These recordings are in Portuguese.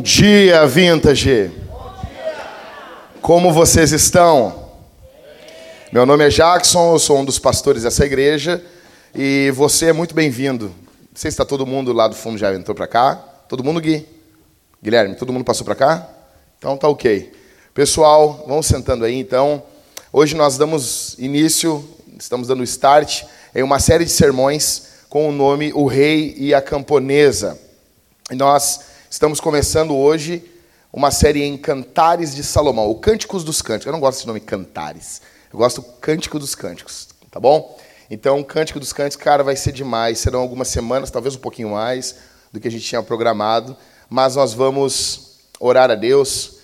Bom dia, Vintage! Como vocês estão? Meu nome é Jackson, eu sou um dos pastores dessa igreja e você é muito bem-vindo. Não sei se está todo mundo lá do fundo já entrou para cá. Todo mundo, Gui? Guilherme, todo mundo passou para cá? Então tá ok. Pessoal, vamos sentando aí então. Hoje nós damos início, estamos dando start em uma série de sermões com o nome O Rei e a Camponesa. E nós estamos começando hoje uma série em Cantares de Salomão, o Cânticos dos Cânticos. Eu não gosto desse nome Cantares, eu gosto Cântico dos Cânticos, tá bom? Então, Cântico dos Cânticos, cara, vai ser demais. Serão algumas semanas, talvez um pouquinho mais do que a gente tinha programado, mas nós vamos orar a Deus,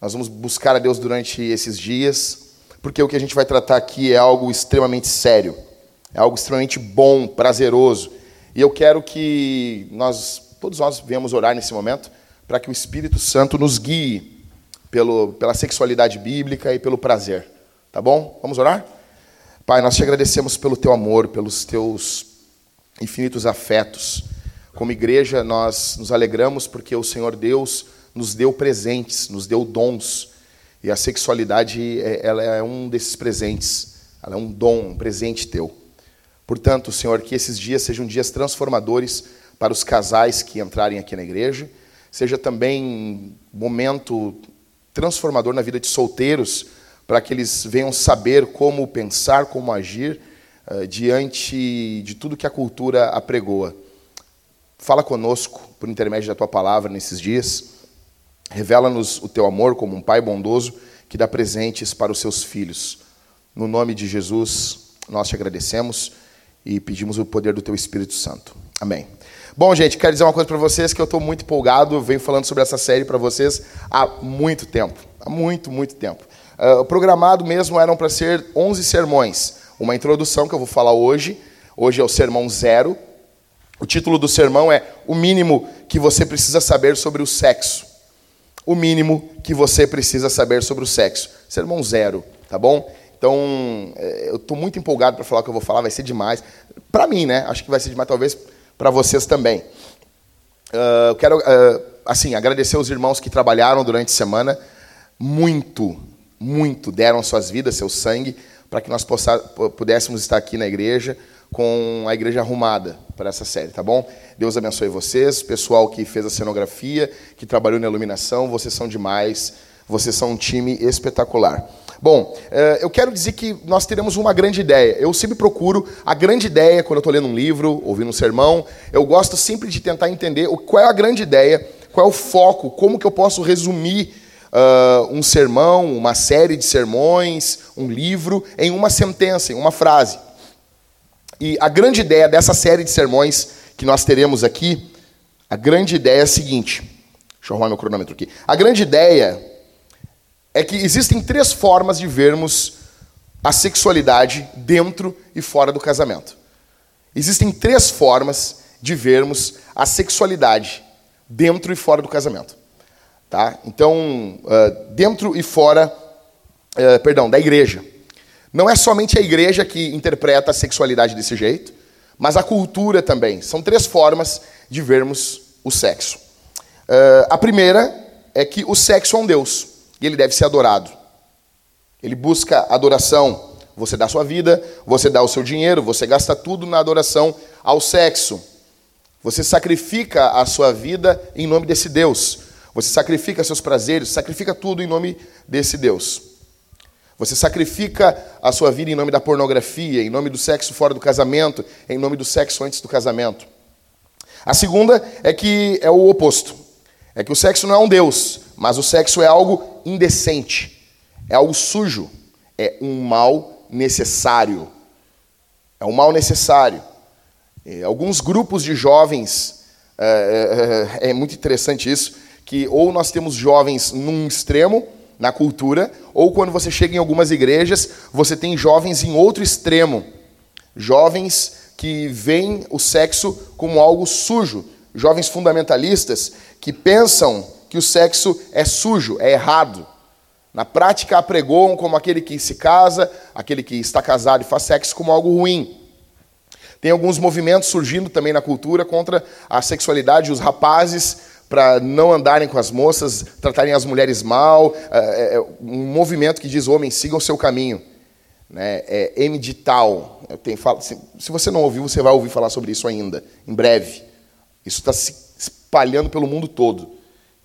nós vamos buscar a Deus durante esses dias, porque o que a gente vai tratar aqui é algo extremamente sério. É algo extremamente bom, prazeroso. E eu quero que nós, todos nós, venhamos orar nesse momento para que o Espírito Santo nos guie pelo, pela sexualidade bíblica e pelo prazer. Tá bom? Vamos orar? Pai, nós te agradecemos pelo teu amor, pelos teus infinitos afetos. Como igreja, nós nos alegramos porque o Senhor Deus nos deu presentes, nos deu dons. E a sexualidade, é, ela é um desses presentes. Ela é um dom, um presente teu. Portanto, Senhor, que esses dias sejam dias transformadores para os casais que entrarem aqui na igreja, seja também um momento transformador na vida de solteiros, para que eles venham saber como pensar, como agir uh, diante de tudo que a cultura apregoa. Fala conosco por intermédio da tua palavra nesses dias. Revela-nos o teu amor como um pai bondoso que dá presentes para os seus filhos. No nome de Jesus, nós te agradecemos e pedimos o poder do Teu Espírito Santo. Amém. Bom, gente, quero dizer uma coisa para vocês que eu estou muito empolgado. Eu venho falando sobre essa série para vocês há muito tempo. Há muito, muito tempo. Uh, programado mesmo eram para ser 11 sermões. Uma introdução que eu vou falar hoje. Hoje é o sermão zero. O título do sermão é O mínimo que você precisa saber sobre o sexo. O mínimo que você precisa saber sobre o sexo. Sermão zero, tá bom? Então, é, eu estou muito empolgado para falar o que eu vou falar, vai ser demais. Para mim, né? Acho que vai ser demais, talvez para vocês também. Uh, quero, uh, assim, agradecer os irmãos que trabalharam durante a semana. Muito, muito deram suas vidas, seu sangue, para que nós possa, pudéssemos estar aqui na igreja com a igreja arrumada para essa série, tá bom? Deus abençoe vocês, pessoal que fez a cenografia, que trabalhou na iluminação, vocês são demais, vocês são um time espetacular. Bom, eh, eu quero dizer que nós teremos uma grande ideia. Eu sempre procuro a grande ideia quando eu estou lendo um livro, ouvindo um sermão. Eu gosto sempre de tentar entender qual é a grande ideia, qual é o foco, como que eu posso resumir uh, um sermão, uma série de sermões, um livro, em uma sentença, em uma frase. E a grande ideia dessa série de sermões que nós teremos aqui, a grande ideia é a seguinte. Deixa eu arrumar meu cronômetro aqui. A grande ideia é que existem três formas de vermos a sexualidade dentro e fora do casamento. Existem três formas de vermos a sexualidade dentro e fora do casamento. Tá? Então, dentro e fora, perdão, da igreja. Não é somente a igreja que interpreta a sexualidade desse jeito, mas a cultura também. São três formas de vermos o sexo. A primeira é que o sexo é um Deus e ele deve ser adorado. Ele busca adoração. Você dá sua vida, você dá o seu dinheiro, você gasta tudo na adoração ao sexo. Você sacrifica a sua vida em nome desse Deus. Você sacrifica seus prazeres, sacrifica tudo em nome desse Deus. Você sacrifica a sua vida em nome da pornografia, em nome do sexo fora do casamento, em nome do sexo antes do casamento. A segunda é que é o oposto. É que o sexo não é um Deus, mas o sexo é algo indecente, é algo sujo, é um mal necessário. É um mal necessário. E alguns grupos de jovens, é, é, é, muito interessante isso, que ou nós temos jovens num extremo na cultura, ou quando você chega em algumas igrejas, você tem jovens em outro extremo. Jovens que veem o sexo como algo sujo, jovens fundamentalistas que pensam que o sexo é sujo, é errado. Na prática, apregoam como aquele que se casa, aquele que está casado e faz sexo, como algo ruim. Tem alguns movimentos surgindo também na cultura contra a sexualidade. Os rapazes para não andarem com as moças, tratarem as mulheres mal. É, é um movimento que diz: homens, sigam o seu caminho. Né? É Emdital. Se você não ouviu, você vai ouvir falar sobre isso ainda, em breve. Isso está se espalhando pelo mundo todo.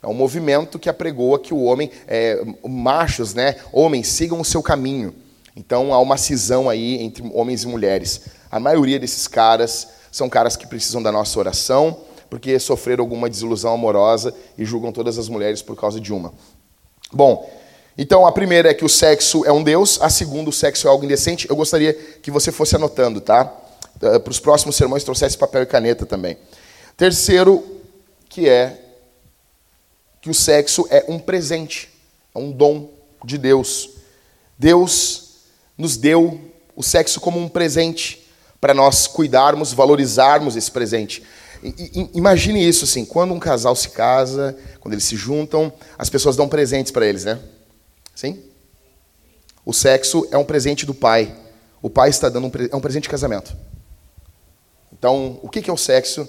É um movimento que apregoa que o homem, é, machos, né, homens, sigam o seu caminho. Então há uma cisão aí entre homens e mulheres. A maioria desses caras são caras que precisam da nossa oração, porque sofreram alguma desilusão amorosa e julgam todas as mulheres por causa de uma. Bom, então a primeira é que o sexo é um Deus, a segunda, o sexo é algo indecente. Eu gostaria que você fosse anotando, tá? Eh, Para os próximos sermões, trouxesse papel e caneta também. Terceiro, que é que o sexo é um presente, é um dom de Deus. Deus nos deu o sexo como um presente para nós cuidarmos, valorizarmos esse presente. Imagine isso assim, quando um casal se casa, quando eles se juntam, as pessoas dão presentes para eles, né? Sim? O sexo é um presente do pai. O pai está dando um, é um presente de casamento. Então, o que é o sexo?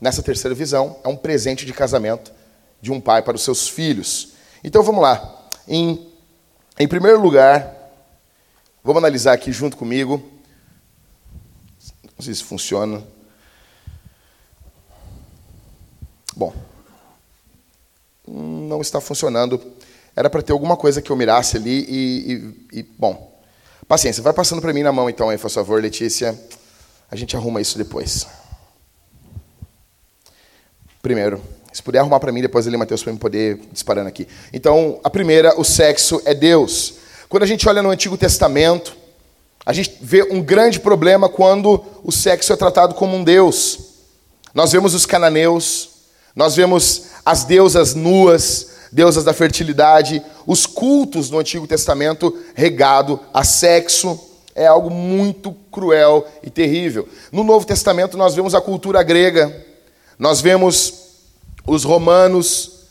Nessa terceira visão, é um presente de casamento de um pai para os seus filhos. Então, vamos lá. Em, em primeiro lugar, vamos analisar aqui junto comigo. Não sei se funciona. Bom, não está funcionando. Era para ter alguma coisa que eu mirasse ali e, e, e bom, paciência. Vai passando para mim na mão então, aí, por favor, Letícia. A gente arruma isso depois. Primeiro, se puder arrumar para mim depois ali, Mateus, para eu poder disparando aqui. Então, a primeira, o sexo é Deus. Quando a gente olha no Antigo Testamento, a gente vê um grande problema quando o sexo é tratado como um Deus. Nós vemos os cananeus, nós vemos as deusas nuas, deusas da fertilidade, os cultos no Antigo Testamento regado a sexo. É algo muito cruel e terrível. No Novo Testamento, nós vemos a cultura grega, nós vemos os romanos,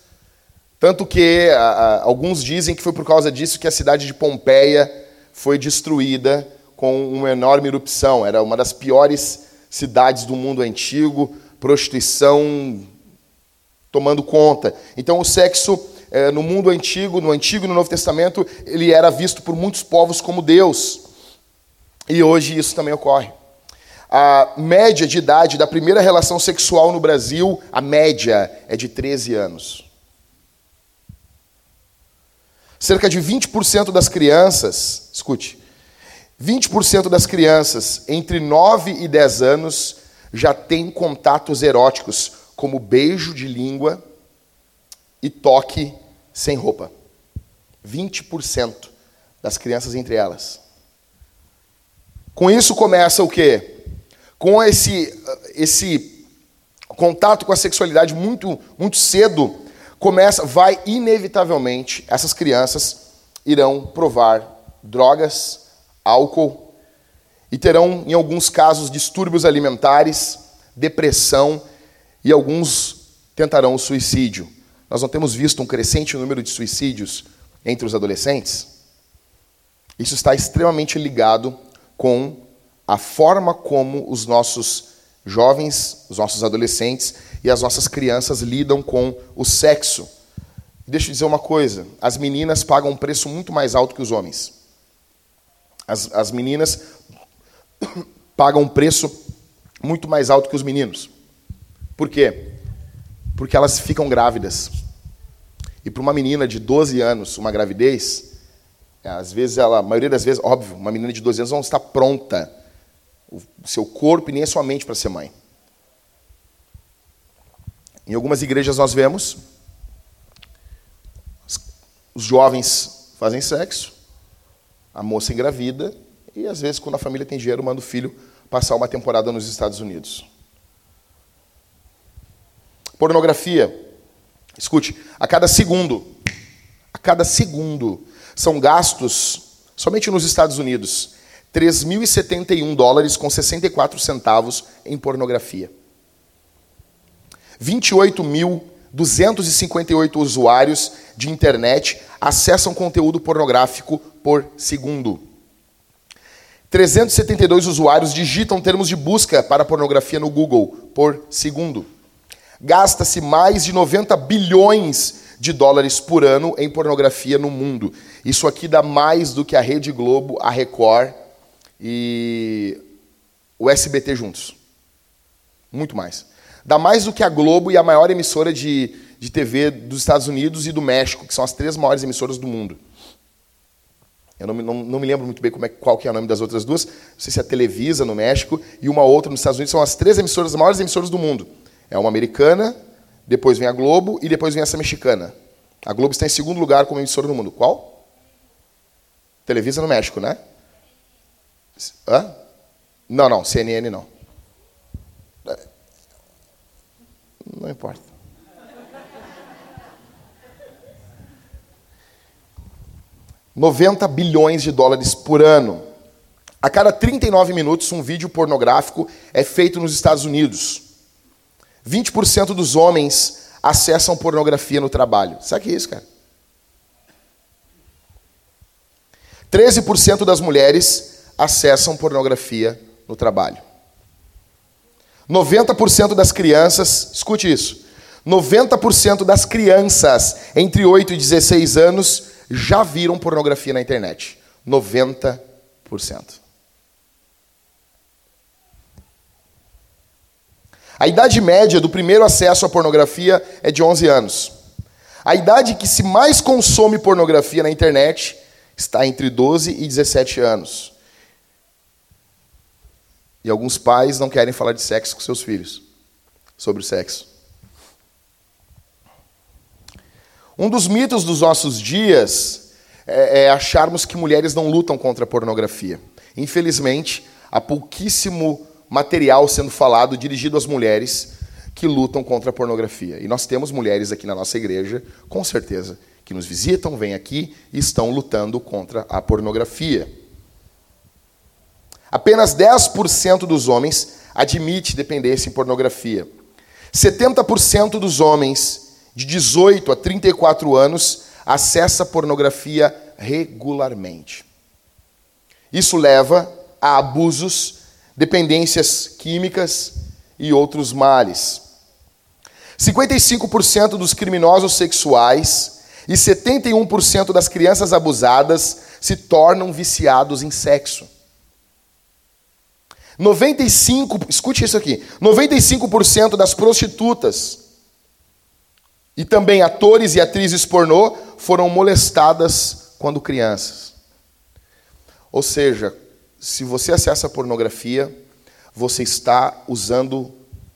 tanto que a, a, alguns dizem que foi por causa disso que a cidade de Pompeia foi destruída com uma enorme erupção. Era uma das piores cidades do mundo antigo, prostituição tomando conta. Então, o sexo é, no mundo antigo, no Antigo e no Novo Testamento, ele era visto por muitos povos como Deus. E hoje isso também ocorre. A média de idade da primeira relação sexual no Brasil, a média é de 13 anos. Cerca de 20% das crianças, escute, 20% das crianças entre 9 e 10 anos já têm contatos eróticos como beijo de língua e toque sem roupa. 20% das crianças entre elas. Com isso começa o quê? Com esse, esse contato com a sexualidade muito, muito cedo, começa, vai inevitavelmente, essas crianças irão provar drogas, álcool e terão, em alguns casos, distúrbios alimentares, depressão e alguns tentarão o suicídio. Nós não temos visto um crescente número de suicídios entre os adolescentes? Isso está extremamente ligado com a forma como os nossos jovens, os nossos adolescentes e as nossas crianças lidam com o sexo. Deixa eu dizer uma coisa: as meninas pagam um preço muito mais alto que os homens. As, as meninas pagam um preço muito mais alto que os meninos. Por quê? Porque elas ficam grávidas. E para uma menina de 12 anos, uma gravidez, às vezes ela, a maioria das vezes, óbvio, uma menina de 12 anos não está pronta, o seu corpo e nem a sua mente para ser mãe. Em algumas igrejas nós vemos os jovens fazem sexo, a moça engravida e às vezes quando a família tem dinheiro manda o filho passar uma temporada nos Estados Unidos. Pornografia. Escute, a cada segundo, a cada segundo, são gastos, somente nos Estados Unidos, 3.071 dólares com 64 centavos em pornografia. 28.258 usuários de internet acessam conteúdo pornográfico por segundo. 372 usuários digitam termos de busca para pornografia no Google por segundo. Gasta-se mais de 90 bilhões de dólares por ano em pornografia no mundo. Isso aqui dá mais do que a Rede Globo, a Record e o SBT juntos. Muito mais. Dá mais do que a Globo e a maior emissora de, de TV dos Estados Unidos e do México, que são as três maiores emissoras do mundo. Eu não, não, não me lembro muito bem como é, qual que é o nome das outras duas. Não sei se é a Televisa, no México, e uma outra nos Estados Unidos. São as três emissoras, as maiores emissoras do mundo. É uma americana, depois vem a Globo e depois vem essa mexicana. A Globo está em segundo lugar como emissora no mundo. Qual? Televisa no México, né? Hã? Não, não, CNN não. Não importa. Noventa bilhões de dólares por ano. A cada 39 minutos, um vídeo pornográfico é feito nos Estados Unidos. 20% dos homens acessam pornografia no trabalho. Sabe o que é isso, cara? 13% das mulheres acessam pornografia no trabalho. 90% das crianças, escute isso, 90% das crianças entre 8 e 16 anos já viram pornografia na internet. 90%. A idade média do primeiro acesso à pornografia é de 11 anos. A idade que se mais consome pornografia na internet está entre 12 e 17 anos. E alguns pais não querem falar de sexo com seus filhos, sobre o sexo. Um dos mitos dos nossos dias é, é acharmos que mulheres não lutam contra a pornografia. Infelizmente, há pouquíssimo material sendo falado dirigido às mulheres que lutam contra a pornografia. E nós temos mulheres aqui na nossa igreja, com certeza, que nos visitam, vêm aqui e estão lutando contra a pornografia. Apenas 10% dos homens admite dependência em pornografia. 70% dos homens de 18 a 34 anos acessa pornografia regularmente. Isso leva a abusos dependências químicas e outros males. 55% dos criminosos sexuais e 71% das crianças abusadas se tornam viciados em sexo. 95, escute isso aqui, 95% das prostitutas e também atores e atrizes pornô foram molestadas quando crianças. Ou seja, se você acessa a pornografia, você está usando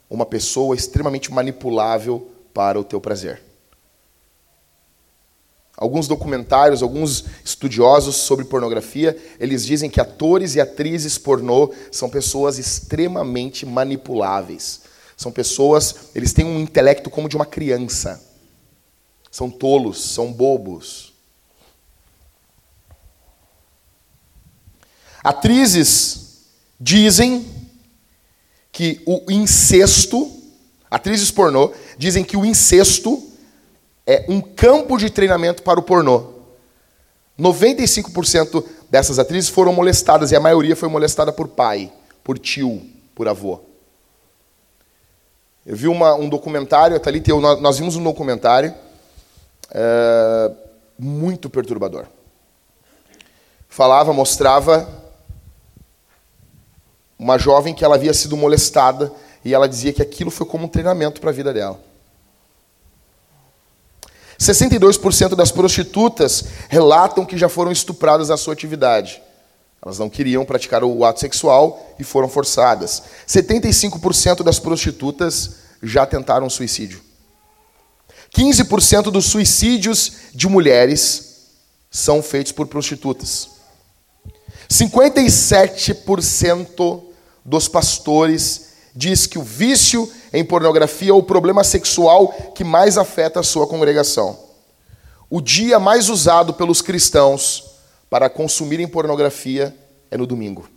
uma pessoa extremamente manipulável para o teu prazer. Alguns documentários, alguns estudiosos sobre pornografia, eles dizem que atores e atrizes pornô são pessoas extremamente manipuláveis. São pessoas, eles têm um intelecto como de uma criança. São tolos, são bobos. Atrizes dizem que o incesto, atrizes pornô, dizem que o incesto é um campo de treinamento para o pornô. 95% dessas atrizes foram molestadas e a maioria foi molestada por pai, por tio, por avô. Eu vi uma, um documentário, Thalita eu, nós vimos um documentário é, muito perturbador. Falava, mostrava uma jovem que ela havia sido molestada e ela dizia que aquilo foi como um treinamento para a vida dela. 62% das prostitutas relatam que já foram estupradas na sua atividade. Elas não queriam praticar o ato sexual e foram forçadas. 75% das prostitutas já tentaram suicídio. 15% dos suicídios de mulheres são feitos por prostitutas. 57% dos pastores diz que o vício em pornografia é o problema sexual que mais afeta a sua congregação. O dia mais usado pelos cristãos para consumirem pornografia é no domingo.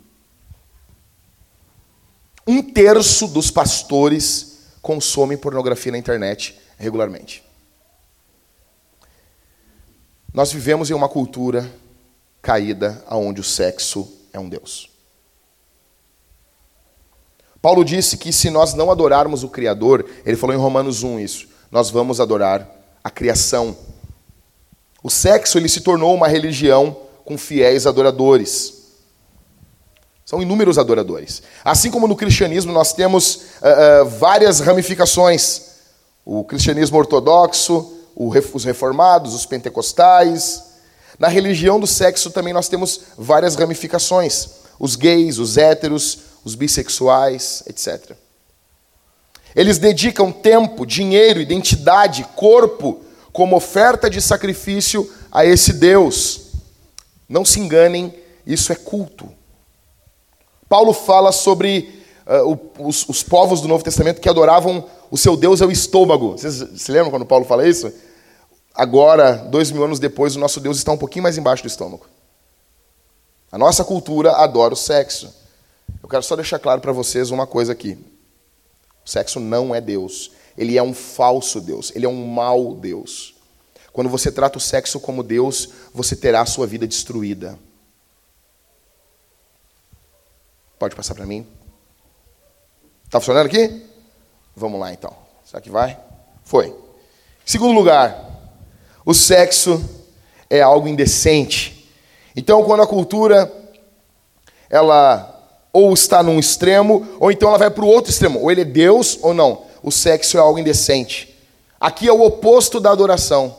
Um terço dos pastores consomem pornografia na internet regularmente. Nós vivemos em uma cultura caída onde o sexo é um Deus. Paulo disse que se nós não adorarmos o Criador, ele falou em Romanos 1 isso, nós vamos adorar a criação. O sexo ele se tornou uma religião com fiéis adoradores. São inúmeros adoradores. Assim como no cristianismo nós temos uh, uh, várias ramificações: o cristianismo ortodoxo, os reformados, os pentecostais. Na religião do sexo também nós temos várias ramificações: os gays, os héteros, os bissexuais, etc. Eles dedicam tempo, dinheiro, identidade, corpo como oferta de sacrifício a esse Deus. Não se enganem, isso é culto. Paulo fala sobre uh, os, os, povos do Novo Testamento que adoravam o seu Deus é o estômago. Vocês se lembram quando Paulo fala isso? Agora, dois mil anos depois, o nosso Deus está um pouquinho mais embaixo do estômago. A nossa cultura adora o sexo. Eu quero só deixar claro para vocês uma coisa aqui. O sexo não é Deus. Ele é um falso Deus, ele é um mau Deus. Quando você trata o sexo como Deus, você terá a sua vida destruída. Pode passar para mim? Está funcionando aqui? Vamos lá então. Será que vai? Foi. Segundo lugar, o sexo é algo indecente. Então, quando a cultura ela ou está num extremo, ou então ela vai para o outro extremo, ou ele é Deus ou não o sexo é algo indecente. Aqui é o oposto da adoração.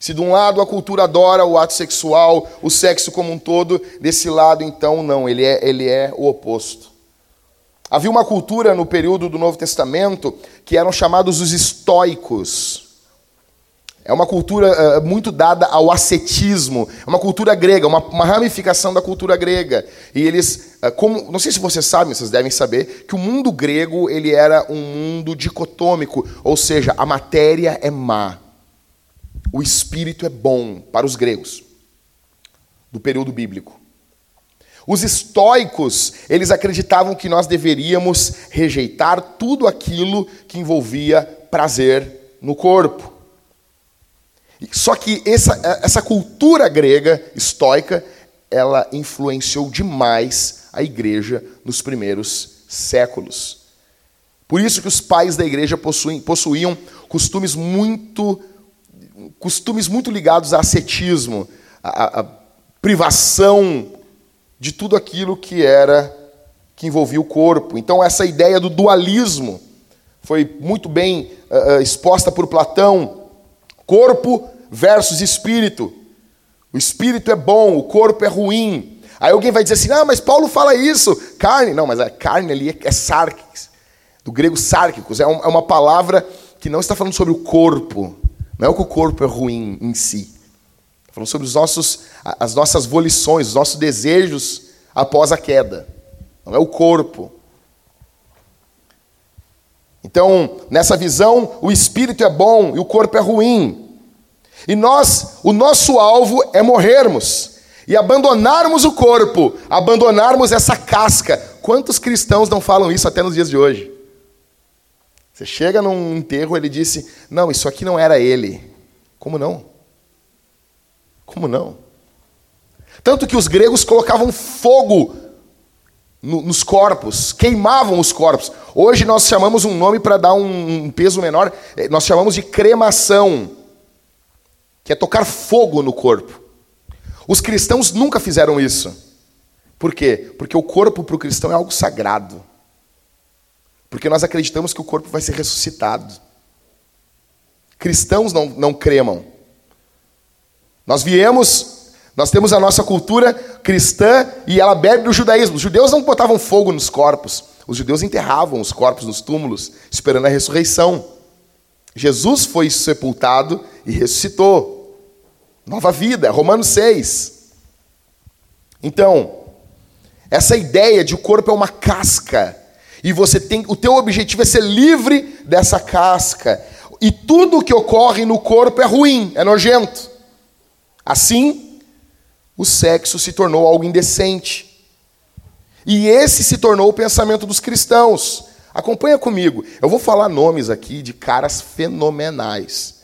Se de um lado a cultura adora o ato sexual, o sexo como um todo, desse lado então não, ele é, ele é o oposto. Havia uma cultura no período do Novo Testamento que eram chamados os estoicos. É uma cultura uh, muito dada ao ascetismo, é uma cultura grega, uma, uma ramificação da cultura grega. E eles, uh, como, não sei se vocês sabem, vocês devem saber, que o mundo grego ele era um mundo dicotômico, ou seja, a matéria é má, o espírito é bom para os gregos do período bíblico. Os estoicos, eles acreditavam que nós deveríamos rejeitar tudo aquilo que envolvia prazer no corpo. Só que essa, essa cultura grega, estoica, ela influenciou demais a igreja nos primeiros séculos. Por isso que os pais da igreja possuem, possuíam costumes muito, costumes muito ligados a ascetismo, a, a privação de tudo aquilo que era que envolvia o corpo. Então essa ideia do dualismo foi muito bem uh, exposta por Platão. Corpo versus espírito. O espírito é bom, o corpo é ruim. Aí alguém vai dizer assim: ah, mas Paulo fala isso. Carne. Não, mas a carne ali é, é do grego sárquicos. É, é uma palavra que não está falando sobre o corpo. Não é que o corpo é ruim em si. Está falando sobre os nossos, as nossas volições, os nossos desejos após a queda. Não é o corpo. Então, nessa visão, o espírito é bom e o corpo é ruim. E nós, o nosso alvo é morrermos e abandonarmos o corpo, abandonarmos essa casca. Quantos cristãos não falam isso até nos dias de hoje? Você chega num enterro, ele disse: Não, isso aqui não era ele. Como não? Como não? Tanto que os gregos colocavam fogo no, nos corpos, queimavam os corpos. Hoje nós chamamos um nome para dar um, um peso menor, eh, nós chamamos de cremação que é tocar fogo no corpo. Os cristãos nunca fizeram isso. Por quê? Porque o corpo para o cristão é algo sagrado. Porque nós acreditamos que o corpo vai ser ressuscitado. Cristãos não, não cremam. Nós viemos, nós temos a nossa cultura cristã e ela bebe do judaísmo. Os judeus não botavam fogo nos corpos. Os judeus enterravam os corpos nos túmulos, esperando a ressurreição. Jesus foi sepultado e ressuscitou. Nova vida, Romanos 6. Então, essa ideia de o corpo é uma casca e você tem, o teu objetivo é ser livre dessa casca. E tudo que ocorre no corpo é ruim, é nojento. Assim, o sexo se tornou algo indecente. E esse se tornou o pensamento dos cristãos. Acompanha comigo. Eu vou falar nomes aqui de caras fenomenais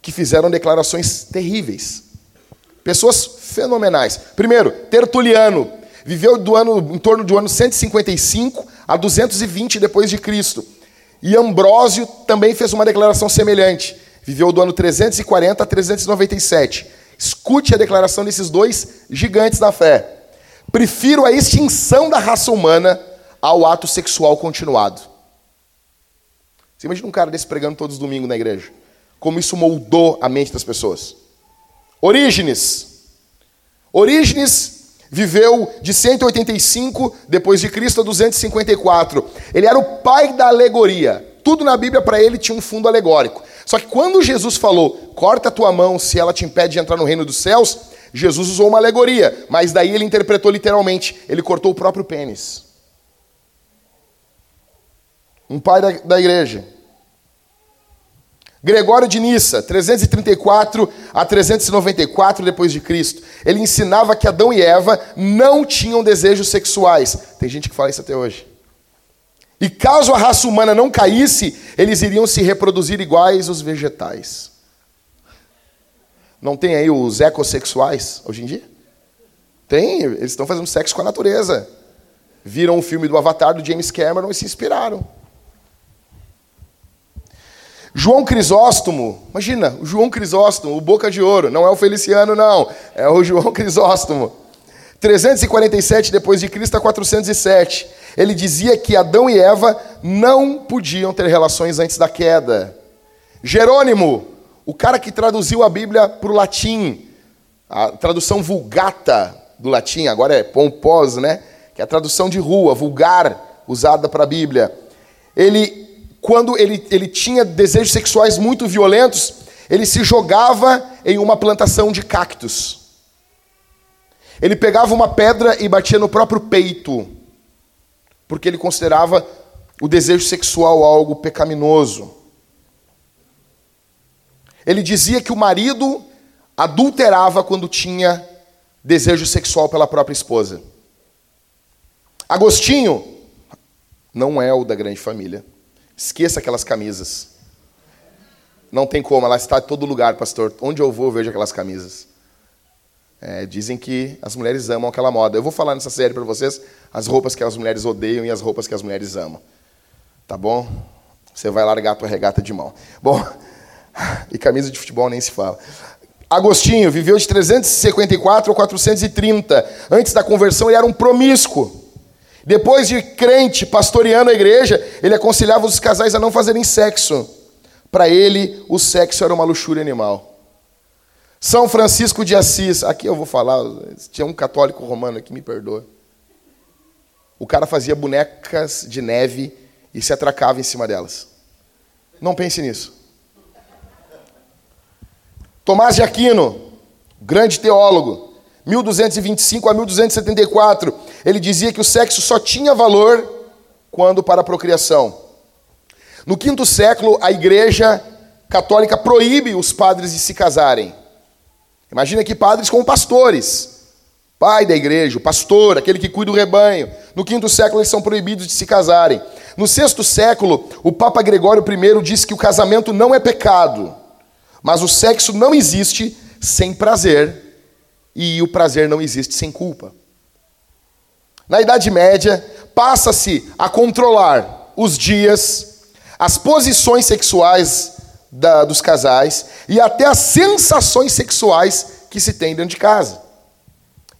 que fizeram declarações terríveis. Pessoas fenomenais. Primeiro, Tertuliano viveu do ano em torno do ano 155 a 220 depois de Cristo. E Ambrósio também fez uma declaração semelhante. Viveu do ano 340 a 397. Escute a declaração desses dois gigantes da fé. Prefiro a extinção da raça humana ao ato sexual continuado. Você imagina um cara desse pregando todos os domingos na igreja? Como isso moldou a mente das pessoas. Orígenes. Orígenes viveu de 185 depois de Cristo a 254. Ele era o pai da alegoria. Tudo na Bíblia para ele tinha um fundo alegórico. Só que quando Jesus falou: "Corta a tua mão se ela te impede de entrar no reino dos céus", Jesus usou uma alegoria, mas daí ele interpretou literalmente. Ele cortou o próprio pênis. Um pai da, da igreja. Gregório de Nissa, 334 a 394 depois de Cristo. Ele ensinava que Adão e Eva não tinham desejos sexuais. Tem gente que fala isso até hoje. E caso a raça humana não caísse, eles iriam se reproduzir iguais os vegetais. Não tem aí os ecossexuais hoje em dia? Tem, eles estão fazendo sexo com a natureza. Viram o filme do Avatar do James Cameron e se inspiraram. João Crisóstomo, imagina, o João Crisóstomo, o boca de ouro, não é o Feliciano, não, é o João Crisóstomo. 347 depois de Cristo a 407. Ele dizia que Adão e Eva não podiam ter relações antes da queda. Jerônimo, o cara que traduziu a Bíblia para o latim, a tradução vulgata do latim, agora é pomposo, né? Que é a tradução de rua, vulgar, usada para a Bíblia. Ele, quando ele, ele tinha desejos sexuais muito violentos, ele se jogava em uma plantação de cactos. Ele pegava uma pedra e batia no próprio peito, porque ele considerava o desejo sexual algo pecaminoso. Ele dizia que o marido adulterava quando tinha desejo sexual pela própria esposa. Agostinho não é o da grande família. Esqueça aquelas camisas. Não tem como, ela está em todo lugar, pastor. Onde eu vou, eu vejo aquelas camisas. É, dizem que as mulheres amam aquela moda. Eu vou falar nessa série para vocês as roupas que as mulheres odeiam e as roupas que as mulheres amam. Tá bom? Você vai largar a tua regata de mão. Bom, e camisa de futebol nem se fala. Agostinho viveu de 354 a 430. Antes da conversão, ele era um promíscuo. Depois de crente, pastoreando a igreja, ele aconselhava os casais a não fazerem sexo. Para ele, o sexo era uma luxúria animal. São Francisco de Assis, aqui eu vou falar, tinha um católico romano aqui, me perdoa. O cara fazia bonecas de neve e se atracava em cima delas. Não pense nisso. Tomás de Aquino, grande teólogo, 1225 a 1274, ele dizia que o sexo só tinha valor quando para a procriação. No quinto século, a igreja católica proíbe os padres de se casarem. Imagina que padres como pastores, pai da igreja, o pastor, aquele que cuida do rebanho. No quinto século, eles são proibidos de se casarem. No sexto século, o Papa Gregório I disse que o casamento não é pecado. Mas o sexo não existe sem prazer e o prazer não existe sem culpa. Na Idade Média, passa-se a controlar os dias, as posições sexuais da, dos casais e até as sensações sexuais que se tem dentro de casa.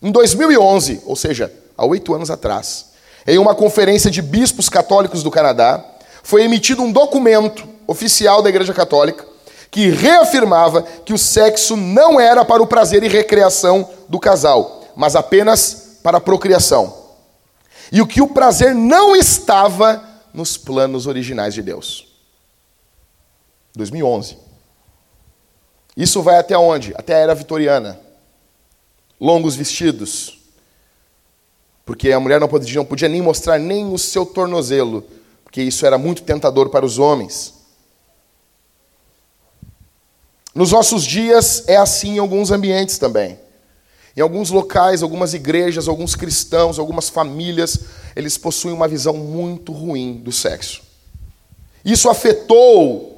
Em 2011, ou seja, há oito anos atrás, em uma conferência de bispos católicos do Canadá, foi emitido um documento oficial da Igreja Católica que reafirmava que o sexo não era para o prazer e recreação do casal, mas apenas para a procriação. E o que o prazer não estava nos planos originais de Deus. 2011. Isso vai até onde? Até a era vitoriana. Longos vestidos. Porque a mulher não podia, não podia nem mostrar nem o seu tornozelo, porque isso era muito tentador para os homens. Nos nossos dias é assim em alguns ambientes também. Em alguns locais, algumas igrejas, alguns cristãos, algumas famílias, eles possuem uma visão muito ruim do sexo. Isso afetou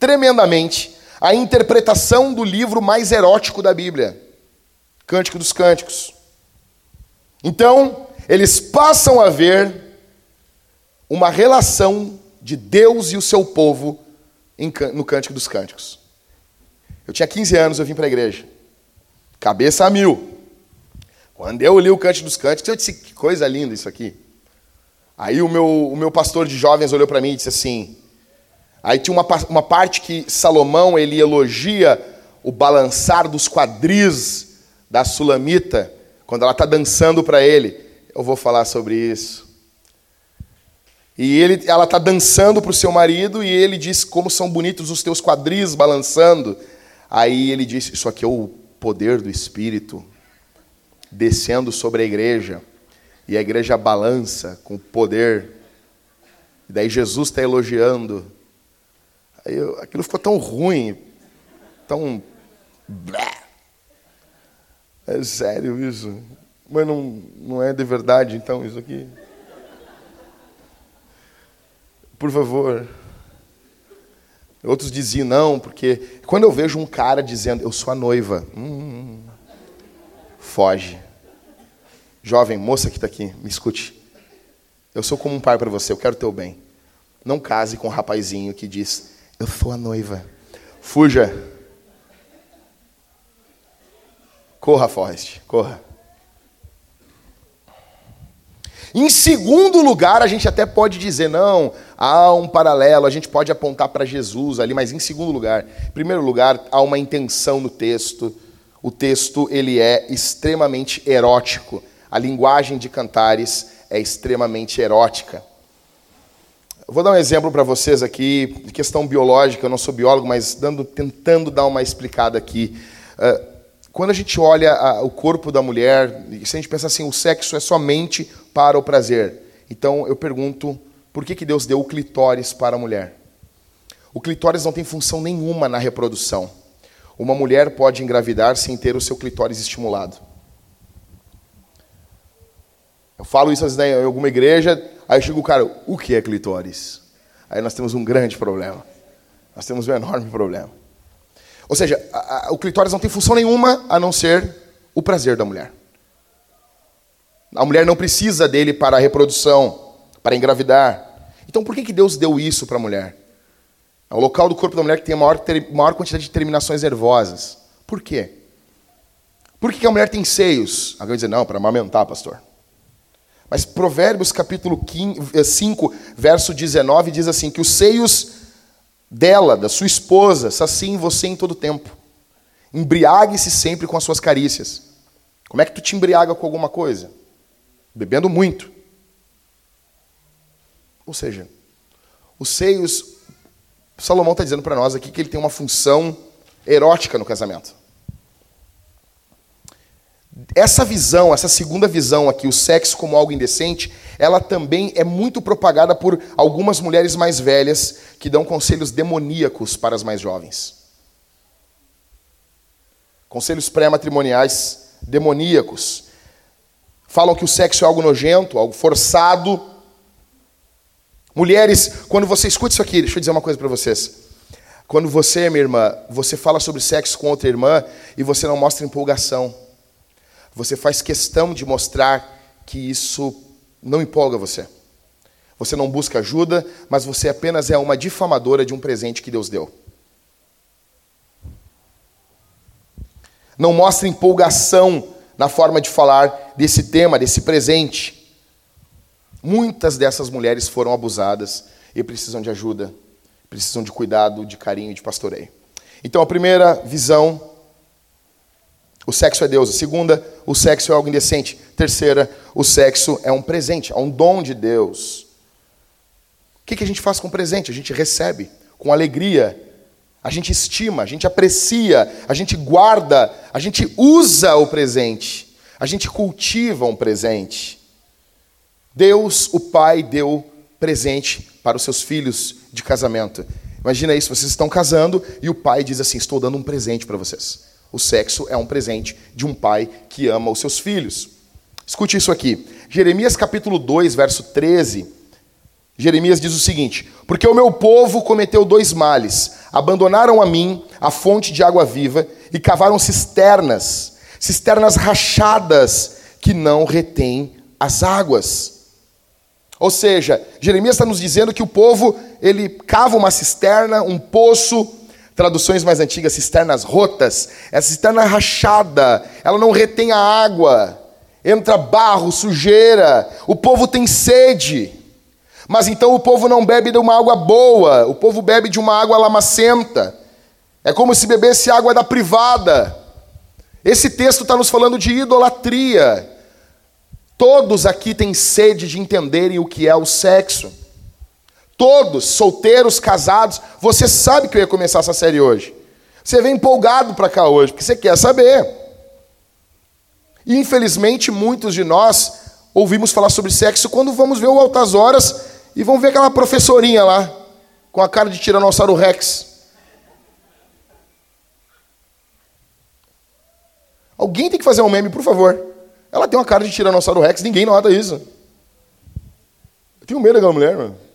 tremendamente a interpretação do livro mais erótico da Bíblia, Cântico dos Cânticos. Então, eles passam a ver uma relação de Deus e o seu povo no Cântico dos Cânticos. Eu tinha 15 anos, eu vim para a igreja. Cabeça a mil. Quando eu li o Cântico dos Cânticos, eu disse: que coisa linda isso aqui. Aí o meu, o meu pastor de jovens olhou para mim e disse assim. Aí tinha uma, uma parte que Salomão ele elogia o balançar dos quadris da Sulamita, quando ela está dançando para ele. Eu vou falar sobre isso. E ele, ela está dançando para o seu marido e ele diz como são bonitos os teus quadris balançando. Aí ele disse: Isso aqui é o poder do Espírito descendo sobre a igreja. E a igreja balança com poder. E daí Jesus está elogiando. Aí eu, aquilo ficou tão ruim, tão. É sério isso? Mas não, não é de verdade, então, isso aqui? Por favor. Outros diziam não, porque quando eu vejo um cara dizendo, eu sou a noiva, hum, foge. Jovem, moça que está aqui, me escute. Eu sou como um pai para você, eu quero teu bem. Não case com um rapazinho que diz, eu sou a noiva. Fuja. Corra, Forrest, corra. Em segundo lugar, a gente até pode dizer, não, há um paralelo, a gente pode apontar para Jesus ali, mas em segundo lugar, em primeiro lugar, há uma intenção no texto. O texto ele é extremamente erótico. A linguagem de Cantares é extremamente erótica. Vou dar um exemplo para vocês aqui, de questão biológica, eu não sou biólogo, mas dando, tentando dar uma explicada aqui. Uh, quando a gente olha a, o corpo da mulher, se a gente pensa assim, o sexo é somente para o prazer. Então eu pergunto, por que, que Deus deu o clitóris para a mulher? O clitóris não tem função nenhuma na reprodução. Uma mulher pode engravidar sem ter o seu clitóris estimulado. Eu falo isso em alguma igreja, aí chega o cara, o que é clitóris? Aí nós temos um grande problema. Nós temos um enorme problema. Ou seja, a, a, o clitóris não tem função nenhuma a não ser o prazer da mulher. A mulher não precisa dele para a reprodução, para engravidar. Então por que, que Deus deu isso para a mulher? É o local do corpo da mulher que tem a maior, maior quantidade de terminações nervosas. Por quê? Por que, que a mulher tem seios? Alguém vai dizer, não, para amamentar, pastor. Mas Provérbios capítulo 5, eh, verso 19, diz assim: que os seios dela, da sua esposa, saciem você em todo tempo. Embriague-se sempre com as suas carícias. Como é que tu te embriaga com alguma coisa? Bebendo muito. Ou seja, os seios, Salomão está dizendo para nós aqui que ele tem uma função erótica no casamento. Essa visão, essa segunda visão aqui, o sexo como algo indecente, ela também é muito propagada por algumas mulheres mais velhas que dão conselhos demoníacos para as mais jovens. Conselhos pré-matrimoniais demoníacos. Falam que o sexo é algo nojento, algo forçado. Mulheres, quando você escuta isso aqui, deixa eu dizer uma coisa para vocês. Quando você, minha irmã, você fala sobre sexo com outra irmã e você não mostra empolgação você faz questão de mostrar que isso não empolga você. Você não busca ajuda, mas você apenas é uma difamadora de um presente que Deus deu. Não mostra empolgação na forma de falar desse tema, desse presente. Muitas dessas mulheres foram abusadas e precisam de ajuda, precisam de cuidado, de carinho, de pastoreio. Então, a primeira visão o sexo é Deus. A segunda, o sexo é algo indecente. Terceira, o sexo é um presente, é um dom de Deus. O que a gente faz com o presente? A gente recebe com alegria, a gente estima, a gente aprecia, a gente guarda, a gente usa o presente, a gente cultiva um presente. Deus, o Pai, deu presente para os seus filhos de casamento. Imagina isso, vocês estão casando e o pai diz assim: Estou dando um presente para vocês. O sexo é um presente de um pai que ama os seus filhos. Escute isso aqui. Jeremias capítulo 2, verso 13. Jeremias diz o seguinte: Porque o meu povo cometeu dois males. Abandonaram a mim a fonte de água viva e cavaram cisternas, cisternas rachadas que não retêm as águas. Ou seja, Jeremias está nos dizendo que o povo ele cava uma cisterna, um poço, traduções mais antigas, cisternas rotas. Essa cisterna rachada, ela não retém a água, entra barro, sujeira. O povo tem sede, mas então o povo não bebe de uma água boa, o povo bebe de uma água lamacenta. É como se bebesse água da privada. Esse texto está nos falando de idolatria. Todos aqui têm sede de entenderem o que é o sexo. Todos, solteiros, casados, você sabe que eu ia começar essa série hoje. Você vem empolgado para cá hoje, porque você quer saber. E infelizmente, muitos de nós ouvimos falar sobre sexo quando vamos ver o Altas Horas e vamos ver aquela professorinha lá, com a cara de Tiranossauro Rex. Alguém tem que fazer um meme, por favor. Ela tem uma cara de Tiranossauro Rex, ninguém nota isso. Eu tenho medo daquela mulher, mano.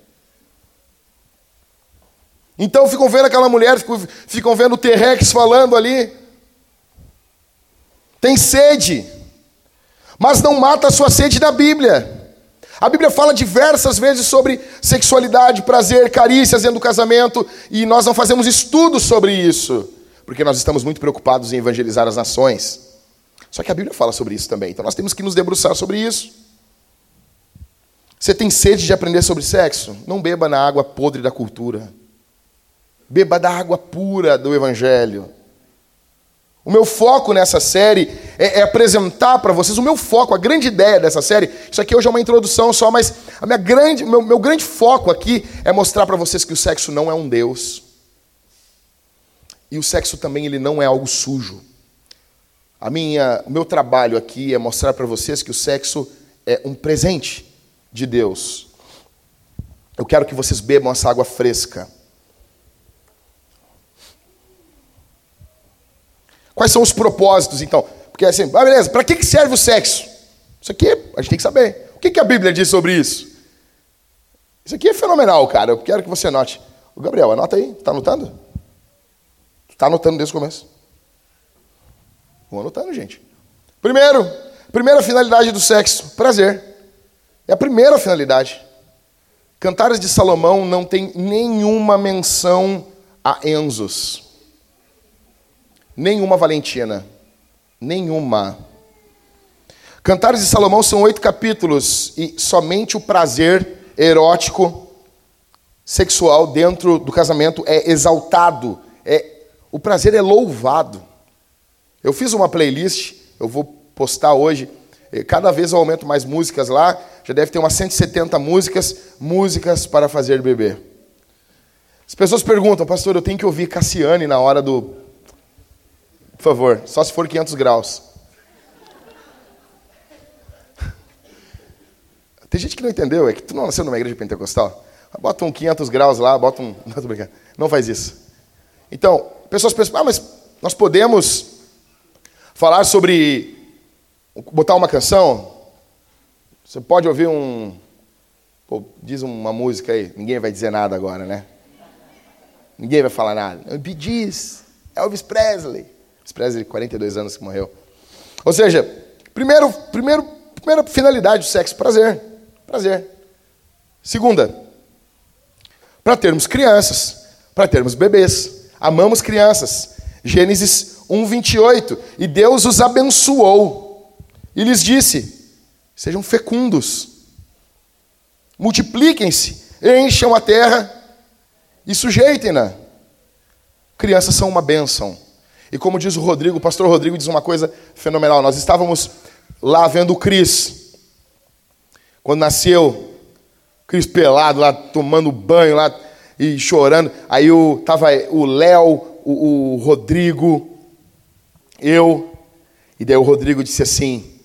Então ficam vendo aquela mulher, ficam, ficam vendo o T-Rex falando ali. Tem sede, mas não mata a sua sede da Bíblia. A Bíblia fala diversas vezes sobre sexualidade, prazer, carícias dentro do casamento, e nós não fazemos estudos sobre isso, porque nós estamos muito preocupados em evangelizar as nações. Só que a Bíblia fala sobre isso também, então nós temos que nos debruçar sobre isso. Você tem sede de aprender sobre sexo? Não beba na água podre da cultura. Beba da água pura do Evangelho. O meu foco nessa série é, é apresentar para vocês, o meu foco, a grande ideia dessa série, isso aqui hoje é uma introdução só, mas a minha grande, meu, meu grande foco aqui é mostrar para vocês que o sexo não é um Deus. E o sexo também ele não é algo sujo. A minha, o meu trabalho aqui é mostrar para vocês que o sexo é um presente de Deus. Eu quero que vocês bebam essa água fresca. Quais são os propósitos, então? Porque assim, ah, beleza, para que serve o sexo? Isso aqui a gente tem que saber. O que a Bíblia diz sobre isso? Isso aqui é fenomenal, cara. Eu quero que você anote. O Gabriel, anota aí. Está anotando? Está anotando desde o começo? Vou anotando, gente. Primeiro, primeira finalidade do sexo, prazer. É a primeira finalidade. Cantares de Salomão não tem nenhuma menção a Enzos. Nenhuma Valentina. Nenhuma. Cantares de Salomão são oito capítulos e somente o prazer erótico, sexual dentro do casamento é exaltado. É, o prazer é louvado. Eu fiz uma playlist, eu vou postar hoje. Cada vez eu aumento mais músicas lá. Já deve ter umas 170 músicas, músicas para fazer beber. As pessoas perguntam, pastor, eu tenho que ouvir Cassiane na hora do. Por favor, só se for 500 graus. Tem gente que não entendeu, é que tu não nasceu numa igreja pentecostal. Bota um 500 graus lá, bota um. Não, tô brincando. não faz isso. Então, pessoas pensam, ah, mas nós podemos falar sobre botar uma canção. Você pode ouvir um. Pô, diz uma música aí. Ninguém vai dizer nada agora, né? Ninguém vai falar nada. Diz. Elvis Presley. Elvis Presley, 42 anos que morreu. Ou seja, primeiro, primeiro, primeira finalidade do sexo, prazer. Prazer. Segunda, para termos crianças, para termos bebês. Amamos crianças. Gênesis 1:28, e Deus os abençoou e lhes disse: Sejam fecundos, multipliquem-se, encham a terra e sujeitem-na. Crianças são uma bênção. E como diz o Rodrigo, o pastor Rodrigo diz uma coisa fenomenal. Nós estávamos lá vendo o Cris. Quando nasceu, Cris pelado lá, tomando banho lá e chorando. Aí o, tava o Léo, o, o Rodrigo, eu. E daí o Rodrigo disse assim: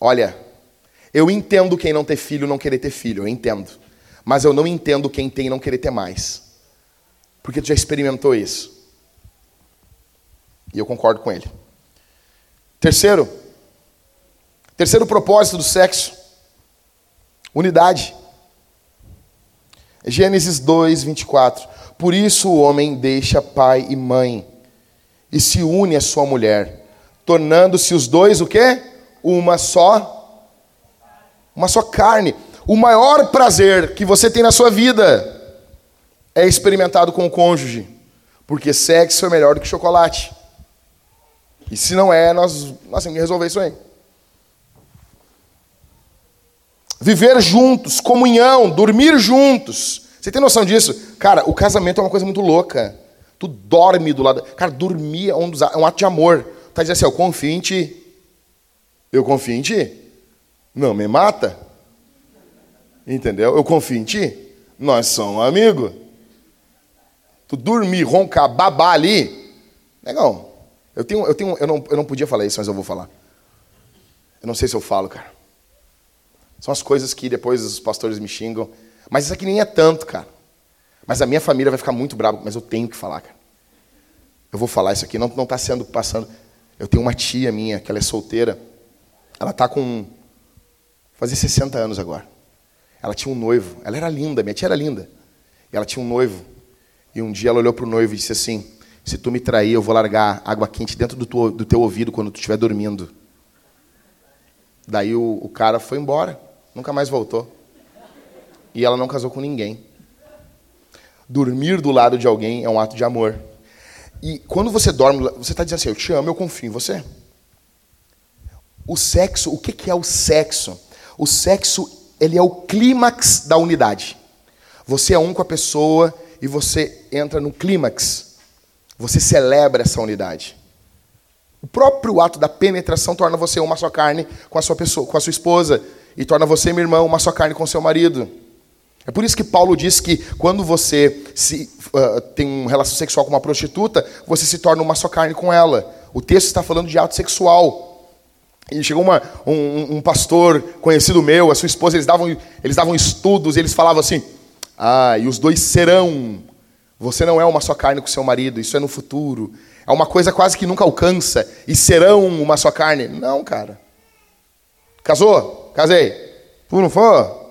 Olha, eu entendo quem não ter filho não querer ter filho, eu entendo. Mas eu não entendo quem tem não querer ter mais. Porque tu já experimentou isso. E eu concordo com ele. Terceiro, terceiro propósito do sexo, unidade. Gênesis 2, 24. Por isso o homem deixa pai e mãe e se une à sua mulher, tornando-se os dois o quê? Uma só uma só carne. o maior prazer que você tem na sua vida é experimentado com o cônjuge, porque sexo é melhor do que chocolate. E se não é, nós, nós temos que resolver isso aí. Viver juntos, comunhão, dormir juntos. Você tem noção disso? Cara, o casamento é uma coisa muito louca. Tu dorme do lado. Cara, dormir é um, dos, é um ato de amor. Tá dizendo assim, eu confio em ti. Eu confio em ti. Não me mata. Entendeu? Eu confio em ti. Nós somos amigos. Tu dormir, roncar, babar ali. Legal. Eu tenho, eu tenho, eu não, eu não podia falar isso, mas eu vou falar. Eu não sei se eu falo, cara. São as coisas que depois os pastores me xingam. Mas isso aqui nem é tanto, cara. Mas a minha família vai ficar muito brava, mas eu tenho que falar, cara. Eu vou falar isso aqui, não está sendo passando. Eu tenho uma tia minha, que ela é solteira. Ela está com. fazer 60 anos agora. Ela tinha um noivo. Ela era linda, minha tia era linda. E ela tinha um noivo. E um dia ela olhou para o noivo e disse assim: se tu me trair, eu vou largar água quente dentro do teu, do teu ouvido quando tu estiver dormindo. Daí o, o cara foi embora, nunca mais voltou. E ela não casou com ninguém. Dormir do lado de alguém é um ato de amor. E quando você dorme, você está dizendo assim: Eu te amo, eu confio em você. O sexo, o que, que é o sexo? O sexo, ele é o clímax da unidade. Você é um com a pessoa e você entra no clímax. Você celebra essa unidade. O próprio ato da penetração torna você uma só carne com a sua pessoa, com a sua esposa, e torna você, meu irmão, uma só carne com seu marido. É por isso que Paulo diz que quando você se, uh, tem uma relação sexual com uma prostituta, você se torna uma só carne com ela. O texto está falando de ato sexual. E chegou uma, um, um, pastor conhecido meu, a sua esposa, eles davam, eles davam estudos, e eles falavam assim: Ah, e os dois serão você não é uma só carne com seu marido, isso é no futuro. É uma coisa quase que nunca alcança. E serão uma só carne. Não, cara. Casou? Casei. Tu não for?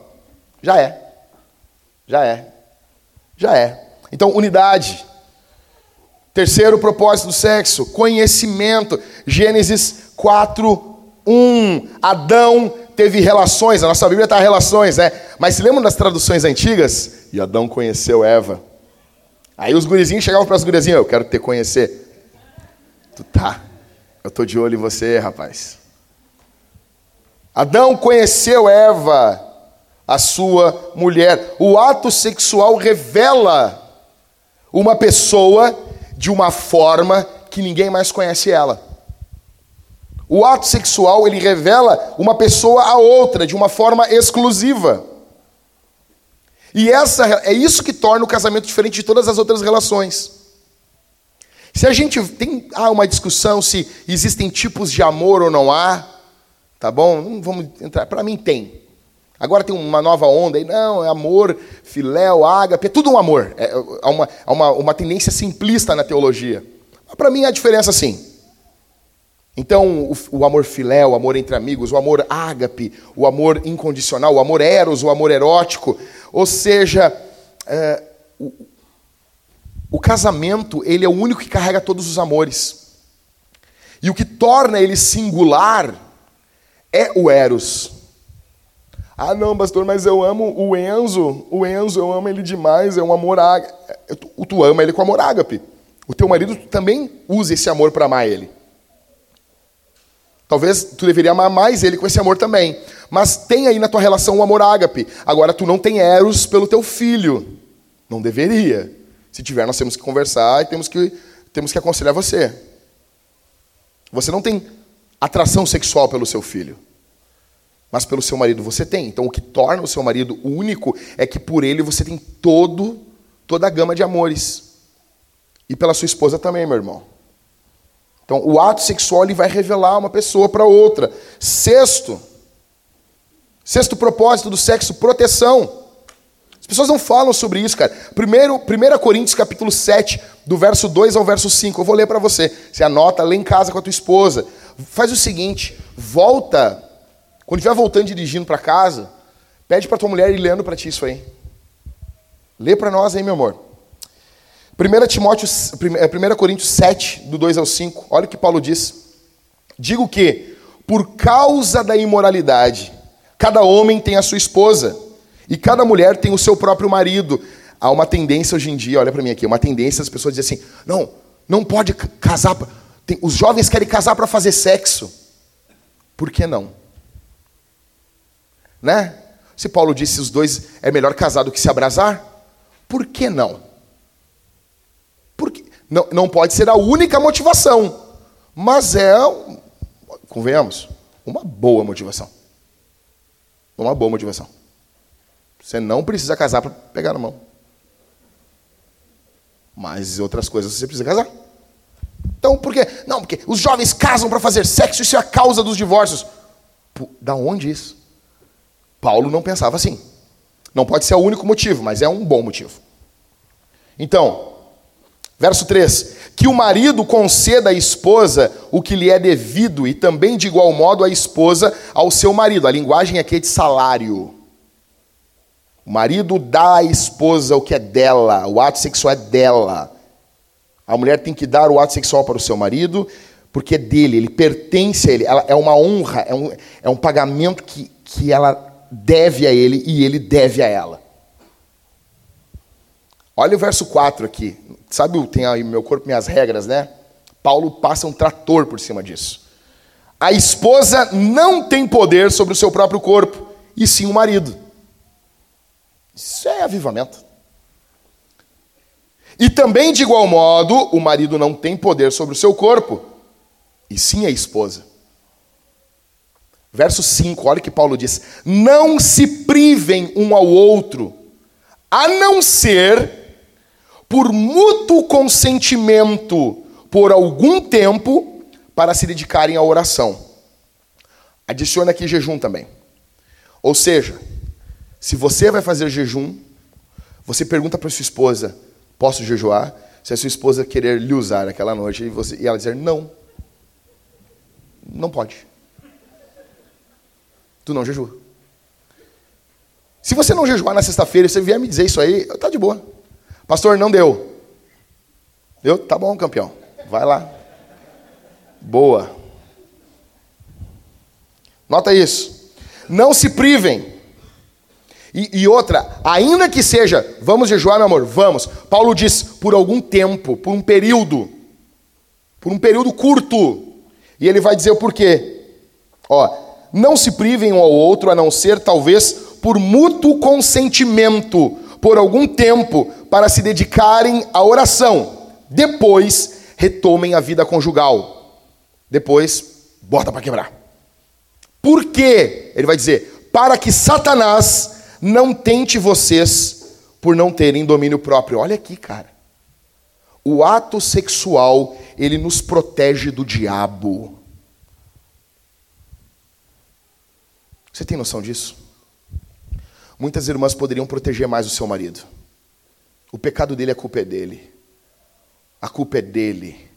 Já é. Já é. Já é. Então, unidade. Terceiro propósito do sexo, conhecimento. Gênesis 4, 1. Adão teve relações, a nossa Bíblia está relações, né? Mas se lembram das traduções antigas? E Adão conheceu Eva. Aí os gurizinhos chegavam para as gurizinhas, eu quero te conhecer. Tu tá, eu tô de olho em você, rapaz. Adão conheceu Eva, a sua mulher. O ato sexual revela uma pessoa de uma forma que ninguém mais conhece ela. O ato sexual, ele revela uma pessoa a outra de uma forma exclusiva. E essa é isso que torna o casamento diferente de todas as outras relações. Se a gente tem há uma discussão se existem tipos de amor ou não há, tá bom? Não vamos entrar. Para mim tem. Agora tem uma nova onda aí, não, é amor, filéu, ágape, é tudo um amor. É, é uma, é uma, uma tendência simplista na teologia. Para mim a diferença sim. Então, o, o, amor filé, o amor entre amigos, o amor ágape, o amor incondicional, o amor eros, o amor erótico, ou seja, é, o, o casamento ele é o único que carrega todos os amores. E o que torna ele singular é o eros. Ah, não, pastor, mas eu amo o Enzo. O Enzo, eu amo ele demais, é um amor ágape. Tu, tu ama ele com amor ágape. O teu marido também usa esse amor para amar ele. Talvez tu deveria amar mais ele com esse amor também. Mas tem aí na tua relação o amor ágape. Agora tu não tem eros pelo teu filho. Não deveria. Se tiver, nós temos que conversar e temos que, temos que aconselhar você. Você não tem atração sexual pelo seu filho. Mas pelo seu marido você tem. Então o que torna o seu marido único é que por ele você tem todo toda a gama de amores. E pela sua esposa também, meu irmão. Então, o ato sexual ele vai revelar uma pessoa para outra. Sexto, sexto propósito do sexo, proteção. As pessoas não falam sobre isso, cara. Primeiro, 1 Coríntios capítulo 7, do verso 2 ao verso 5. Eu vou ler para você. Você anota, lê em casa com a tua esposa. Faz o seguinte, volta, quando estiver voltando dirigindo para casa, pede para tua mulher ir lendo para ti isso aí. Lê para nós aí, meu amor. 1 Timóteo, 1 é, Coríntios 7, do 2 ao 5, olha o que Paulo diz. Digo que, por causa da imoralidade, cada homem tem a sua esposa, E cada mulher tem o seu próprio marido. Há uma tendência hoje em dia, olha para mim aqui, uma tendência as pessoas dizem assim: não, não pode casar. Tem, os jovens querem casar para fazer sexo. Por que não? Né? Se Paulo disse os dois é melhor casar do que se abrasar, por que não? Não, não pode ser a única motivação, mas é, convenhamos, uma boa motivação. Uma boa motivação. Você não precisa casar para pegar na mão. Mas outras coisas você precisa casar. Então, por quê? Não, porque os jovens casam para fazer sexo, isso é a causa dos divórcios. Da onde isso? Paulo não pensava assim. Não pode ser o único motivo, mas é um bom motivo. Então, verso 3: Que o marido conceda à esposa o que lhe é devido, e também de igual modo a esposa ao seu marido. A linguagem aqui é de salário. O marido dá à esposa o que é dela, o ato sexual é dela. A mulher tem que dar o ato sexual para o seu marido, porque é dele, ele pertence a ele. Ela, é uma honra, é um, é um pagamento que, que ela deve a ele e ele deve a ela. Olha o verso 4 aqui. Sabe, tem aí meu corpo, minhas regras, né? Paulo passa um trator por cima disso. A esposa não tem poder sobre o seu próprio corpo, e sim o marido. Isso é avivamento. E também, de igual modo, o marido não tem poder sobre o seu corpo, e sim a esposa. Verso 5, olha o que Paulo diz: Não se privem um ao outro, a não ser por mútuo consentimento por algum tempo para se dedicarem à oração. Adiciona aqui jejum também. Ou seja, se você vai fazer jejum, você pergunta para sua esposa: Posso jejuar? Se a sua esposa querer lhe usar aquela noite e, você, e ela dizer não, não pode. Tu não jejua. Se você não jejuar na sexta-feira e você vier me dizer isso aí, tá de boa. Pastor, não deu. Deu? Tá bom, campeão. Vai lá. Boa. Nota isso. Não se privem e, e, outra, ainda que seja, vamos jejuar, meu amor, vamos. Paulo diz, por algum tempo, por um período, por um período curto. E ele vai dizer o porquê. Ó, não se privem um ao outro, a não ser, talvez, por mútuo consentimento, por algum tempo, para se dedicarem à oração. Depois, retomem a vida conjugal. Depois, bota para quebrar. Por quê? Ele vai dizer, para que Satanás não tente vocês por não terem domínio próprio. Olha aqui, cara. O ato sexual, ele nos protege do diabo. Você tem noção disso? Muitas irmãs poderiam proteger mais o seu marido. O pecado dele, a culpa é dele. A culpa é dele.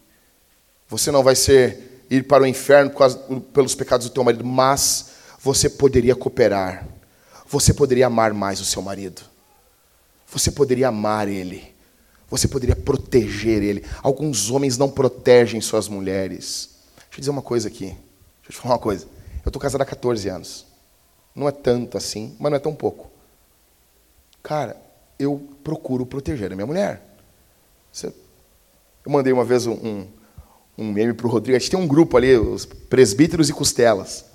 Você não vai ser ir para o inferno pelos pecados do teu marido, mas você poderia cooperar você poderia amar mais o seu marido. Você poderia amar ele. Você poderia proteger ele. Alguns homens não protegem suas mulheres. Deixa eu dizer uma coisa aqui. Deixa eu te falar uma coisa. Eu estou casado há 14 anos. Não é tanto assim, mas não é tão pouco. Cara, eu procuro proteger a minha mulher. Eu mandei uma vez um, um, meme para o Rodrigo. A gente tem um grupo ali, os presbíteros e costelas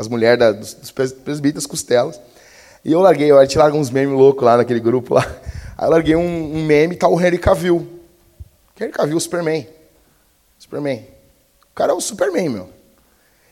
as mulheres da, dos, dos presbíteros costelas. E eu larguei, a gente larga uns memes loucos lá naquele grupo lá. Aí eu larguei um, um meme, tá o Henry Cavill. Henry Cavill, Superman. Superman. O cara é o Superman, meu.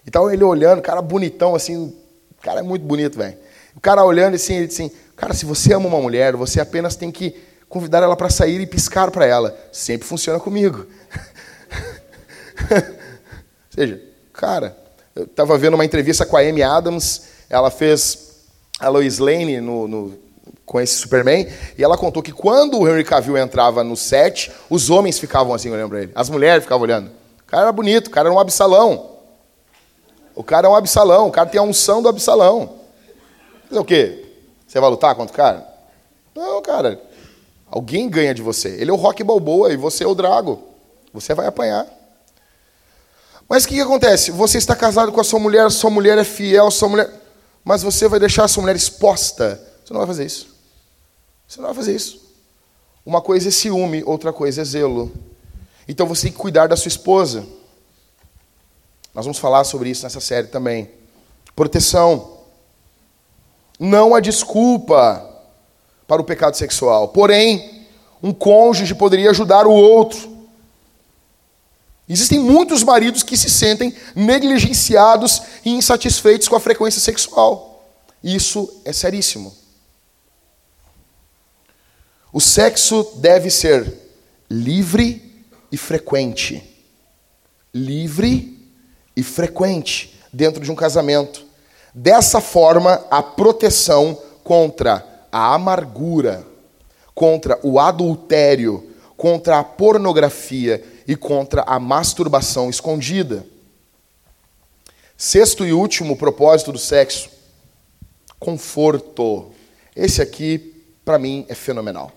Então ele olhando, cara bonitão assim, o cara é muito bonito, velho. O cara olhando assim, ele disse assim, cara, se você ama uma mulher, você apenas tem que convidar ela para sair e piscar para ela. Sempre funciona comigo. Ou seja, cara, eu estava vendo uma entrevista com a Amy Adams, ela fez a Lois Lane no, no, com esse Superman, e ela contou que quando o Henry Cavill entrava no set, os homens ficavam assim olhando para ele, as mulheres ficavam olhando. O cara era bonito, o cara era um absalão. O cara é um absalão, o cara tem a unção do absalão. Dizer o quê? Você vai lutar contra o cara? Não, cara. Alguém ganha de você. Ele é o Rock Balboa e você é o Drago. Você vai apanhar. Mas o que, que acontece? Você está casado com a sua mulher, sua mulher é fiel, sua mulher. mas você vai deixar a sua mulher exposta. Você não vai fazer isso. Você não vai fazer isso. Uma coisa é ciúme, outra coisa é zelo. Então você tem que cuidar da sua esposa. Nós vamos falar sobre isso nessa série também. Proteção. Não há desculpa para o pecado sexual. Porém, um cônjuge poderia ajudar o outro. Existem muitos maridos que se sentem negligenciados e insatisfeitos com a frequência sexual. Isso é seríssimo. O sexo deve ser livre e frequente. Livre e frequente dentro de um casamento. Dessa forma, a proteção contra a amargura, contra o adultério, contra a pornografia e contra a masturbação escondida. Sexto e último propósito do sexo: conforto. Esse aqui, para mim, é fenomenal.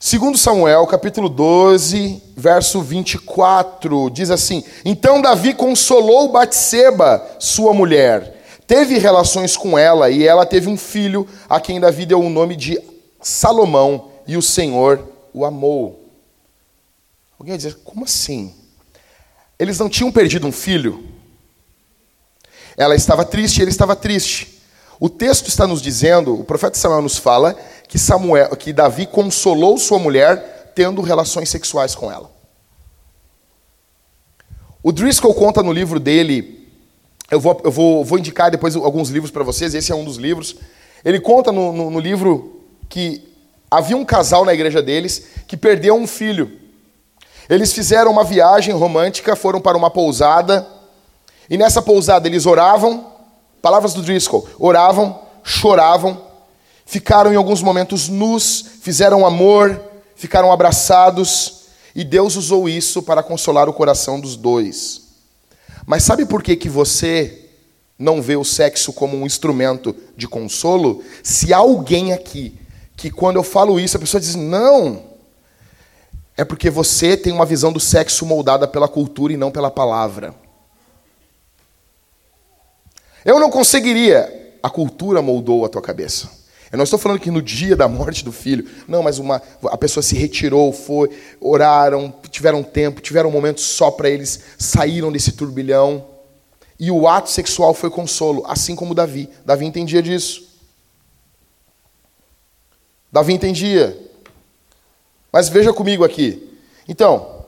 Segundo Samuel, capítulo 12, verso 24, diz assim: Então Davi consolou Batseba, sua mulher, teve relações com ela e ela teve um filho, a quem Davi deu o nome de Salomão, e o Senhor o amou. Alguém vai dizer, como assim? Eles não tinham perdido um filho? Ela estava triste, ele estava triste. O texto está nos dizendo, o profeta Samuel nos fala que Samuel, que Davi consolou sua mulher tendo relações sexuais com ela. O Driscoll conta no livro dele, eu vou, eu vou, vou indicar depois alguns livros para vocês, esse é um dos livros. Ele conta no, no, no livro que havia um casal na igreja deles que perdeu um filho. Eles fizeram uma viagem romântica, foram para uma pousada, e nessa pousada eles oravam, palavras do Driscoll, oravam, choravam, ficaram em alguns momentos nus, fizeram amor, ficaram abraçados, e Deus usou isso para consolar o coração dos dois. Mas sabe por que, que você não vê o sexo como um instrumento de consolo? Se alguém aqui que, quando eu falo isso, a pessoa diz: não, é porque você tem uma visão do sexo moldada pela cultura e não pela palavra. Eu não conseguiria. A cultura moldou a tua cabeça. Eu não estou falando que no dia da morte do filho, não, mas uma, a pessoa se retirou, foi, oraram, tiveram tempo, tiveram um momento só para eles, saíram desse turbilhão. E o ato sexual foi consolo, assim como Davi. Davi entendia disso. Davi entendia. Mas veja comigo aqui. Então,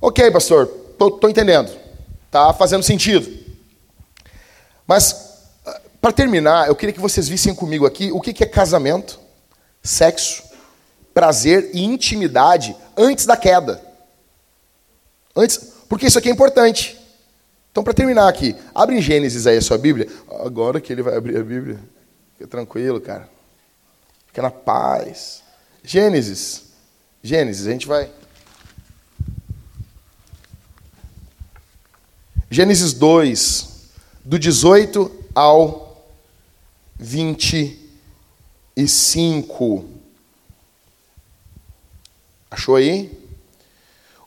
ok, pastor, estou entendendo. Está fazendo sentido. Mas, para terminar, eu queria que vocês vissem comigo aqui o que, é casamento, sexo, prazer e intimidade antes da queda. Antes, porque isso aqui é importante. Então, para terminar aqui, abre em Gênesis aí a sua Bíblia. Agora que ele vai abrir a Bíblia, fica tranquilo, cara. Fica na paz. Gênesis Gênesis, a gente vai. Gênesis 2, do 18 ao 25. Achou aí?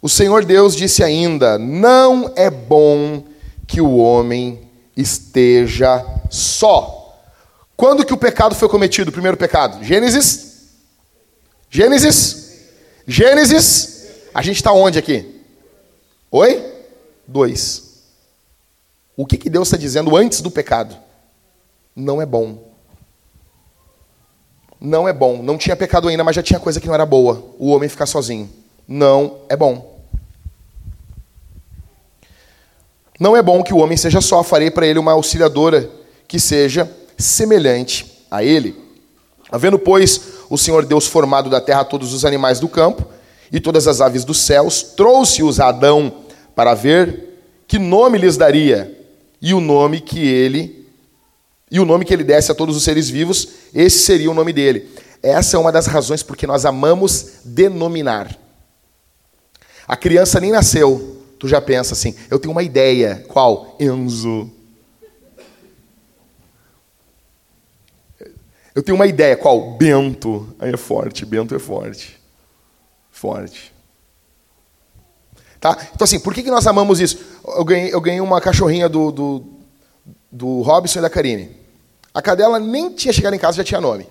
O Senhor Deus disse ainda: Não é bom que o homem esteja só. Quando que o pecado foi cometido, o primeiro pecado? Gênesis? Gênesis Gênesis, a gente está onde aqui? Oi? Dois. O que, que Deus está dizendo antes do pecado? Não é bom. Não é bom. Não tinha pecado ainda, mas já tinha coisa que não era boa. O homem ficar sozinho. Não é bom. Não é bom que o homem seja só. Farei para ele uma auxiliadora que seja semelhante a ele. Havendo, pois, o Senhor Deus formado da terra todos os animais do campo e todas as aves dos céus, trouxe-os a Adão para ver que nome lhes daria. E o nome que ele e o nome que ele desse a todos os seres vivos, esse seria o nome dele. Essa é uma das razões porque nós amamos denominar. A criança nem nasceu, tu já pensa assim, eu tenho uma ideia, qual? Enzo. Eu tenho uma ideia, qual? Bento. Aí é forte, Bento é forte. Forte. Tá? Então, assim, por que, que nós amamos isso? Eu ganhei, eu ganhei uma cachorrinha do, do, do Robson e da Karine. A cadela nem tinha chegado em casa já tinha nome.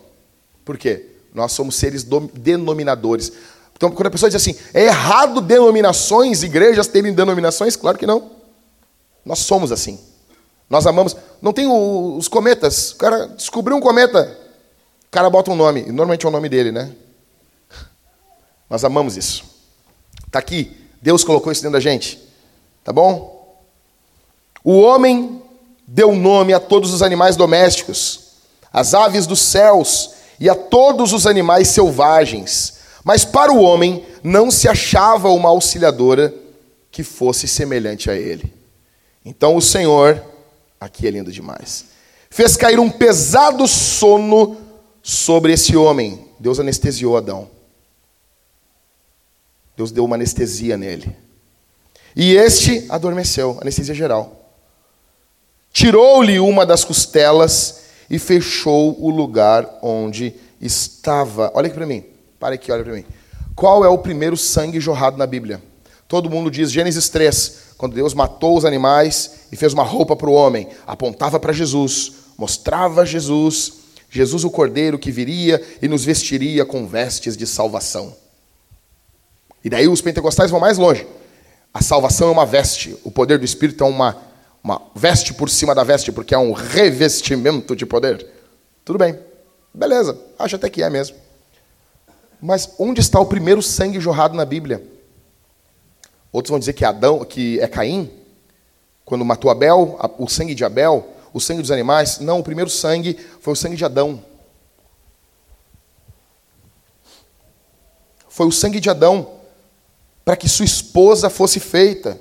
Por quê? Nós somos seres denominadores. Então, quando a pessoa diz assim, é errado denominações, igrejas terem denominações, claro que não. Nós somos assim. Nós amamos. Não tem os cometas. O cara descobriu um cometa. O cara bota um nome. Normalmente é o nome dele, né? Nós amamos isso. Está aqui. Deus colocou isso dentro da gente. Tá bom? O homem deu nome a todos os animais domésticos, às aves dos céus e a todos os animais selvagens. Mas para o homem não se achava uma auxiliadora que fosse semelhante a ele. Então o Senhor, aqui é lindo demais, fez cair um pesado sono sobre esse homem. Deus anestesiou Adão. Deus deu uma anestesia nele. E este adormeceu, anestesia geral. Tirou-lhe uma das costelas e fechou o lugar onde estava. Olha aqui para mim. Para aqui, olha para mim. Qual é o primeiro sangue jorrado na Bíblia? Todo mundo diz Gênesis 3, quando Deus matou os animais e fez uma roupa para o homem, apontava para Jesus, mostrava Jesus, Jesus o cordeiro que viria e nos vestiria com vestes de salvação. E daí os pentecostais vão mais longe. A salvação é uma veste, o poder do Espírito é uma, uma veste por cima da veste, porque é um revestimento de poder. Tudo bem, beleza, acho até que é mesmo. Mas onde está o primeiro sangue jorrado na Bíblia? Outros vão dizer que Adão, que é Caim, quando matou Abel, o sangue de Abel, o sangue dos animais. Não, o primeiro sangue foi o sangue de Adão. Foi o sangue de Adão para que sua esposa fosse feita.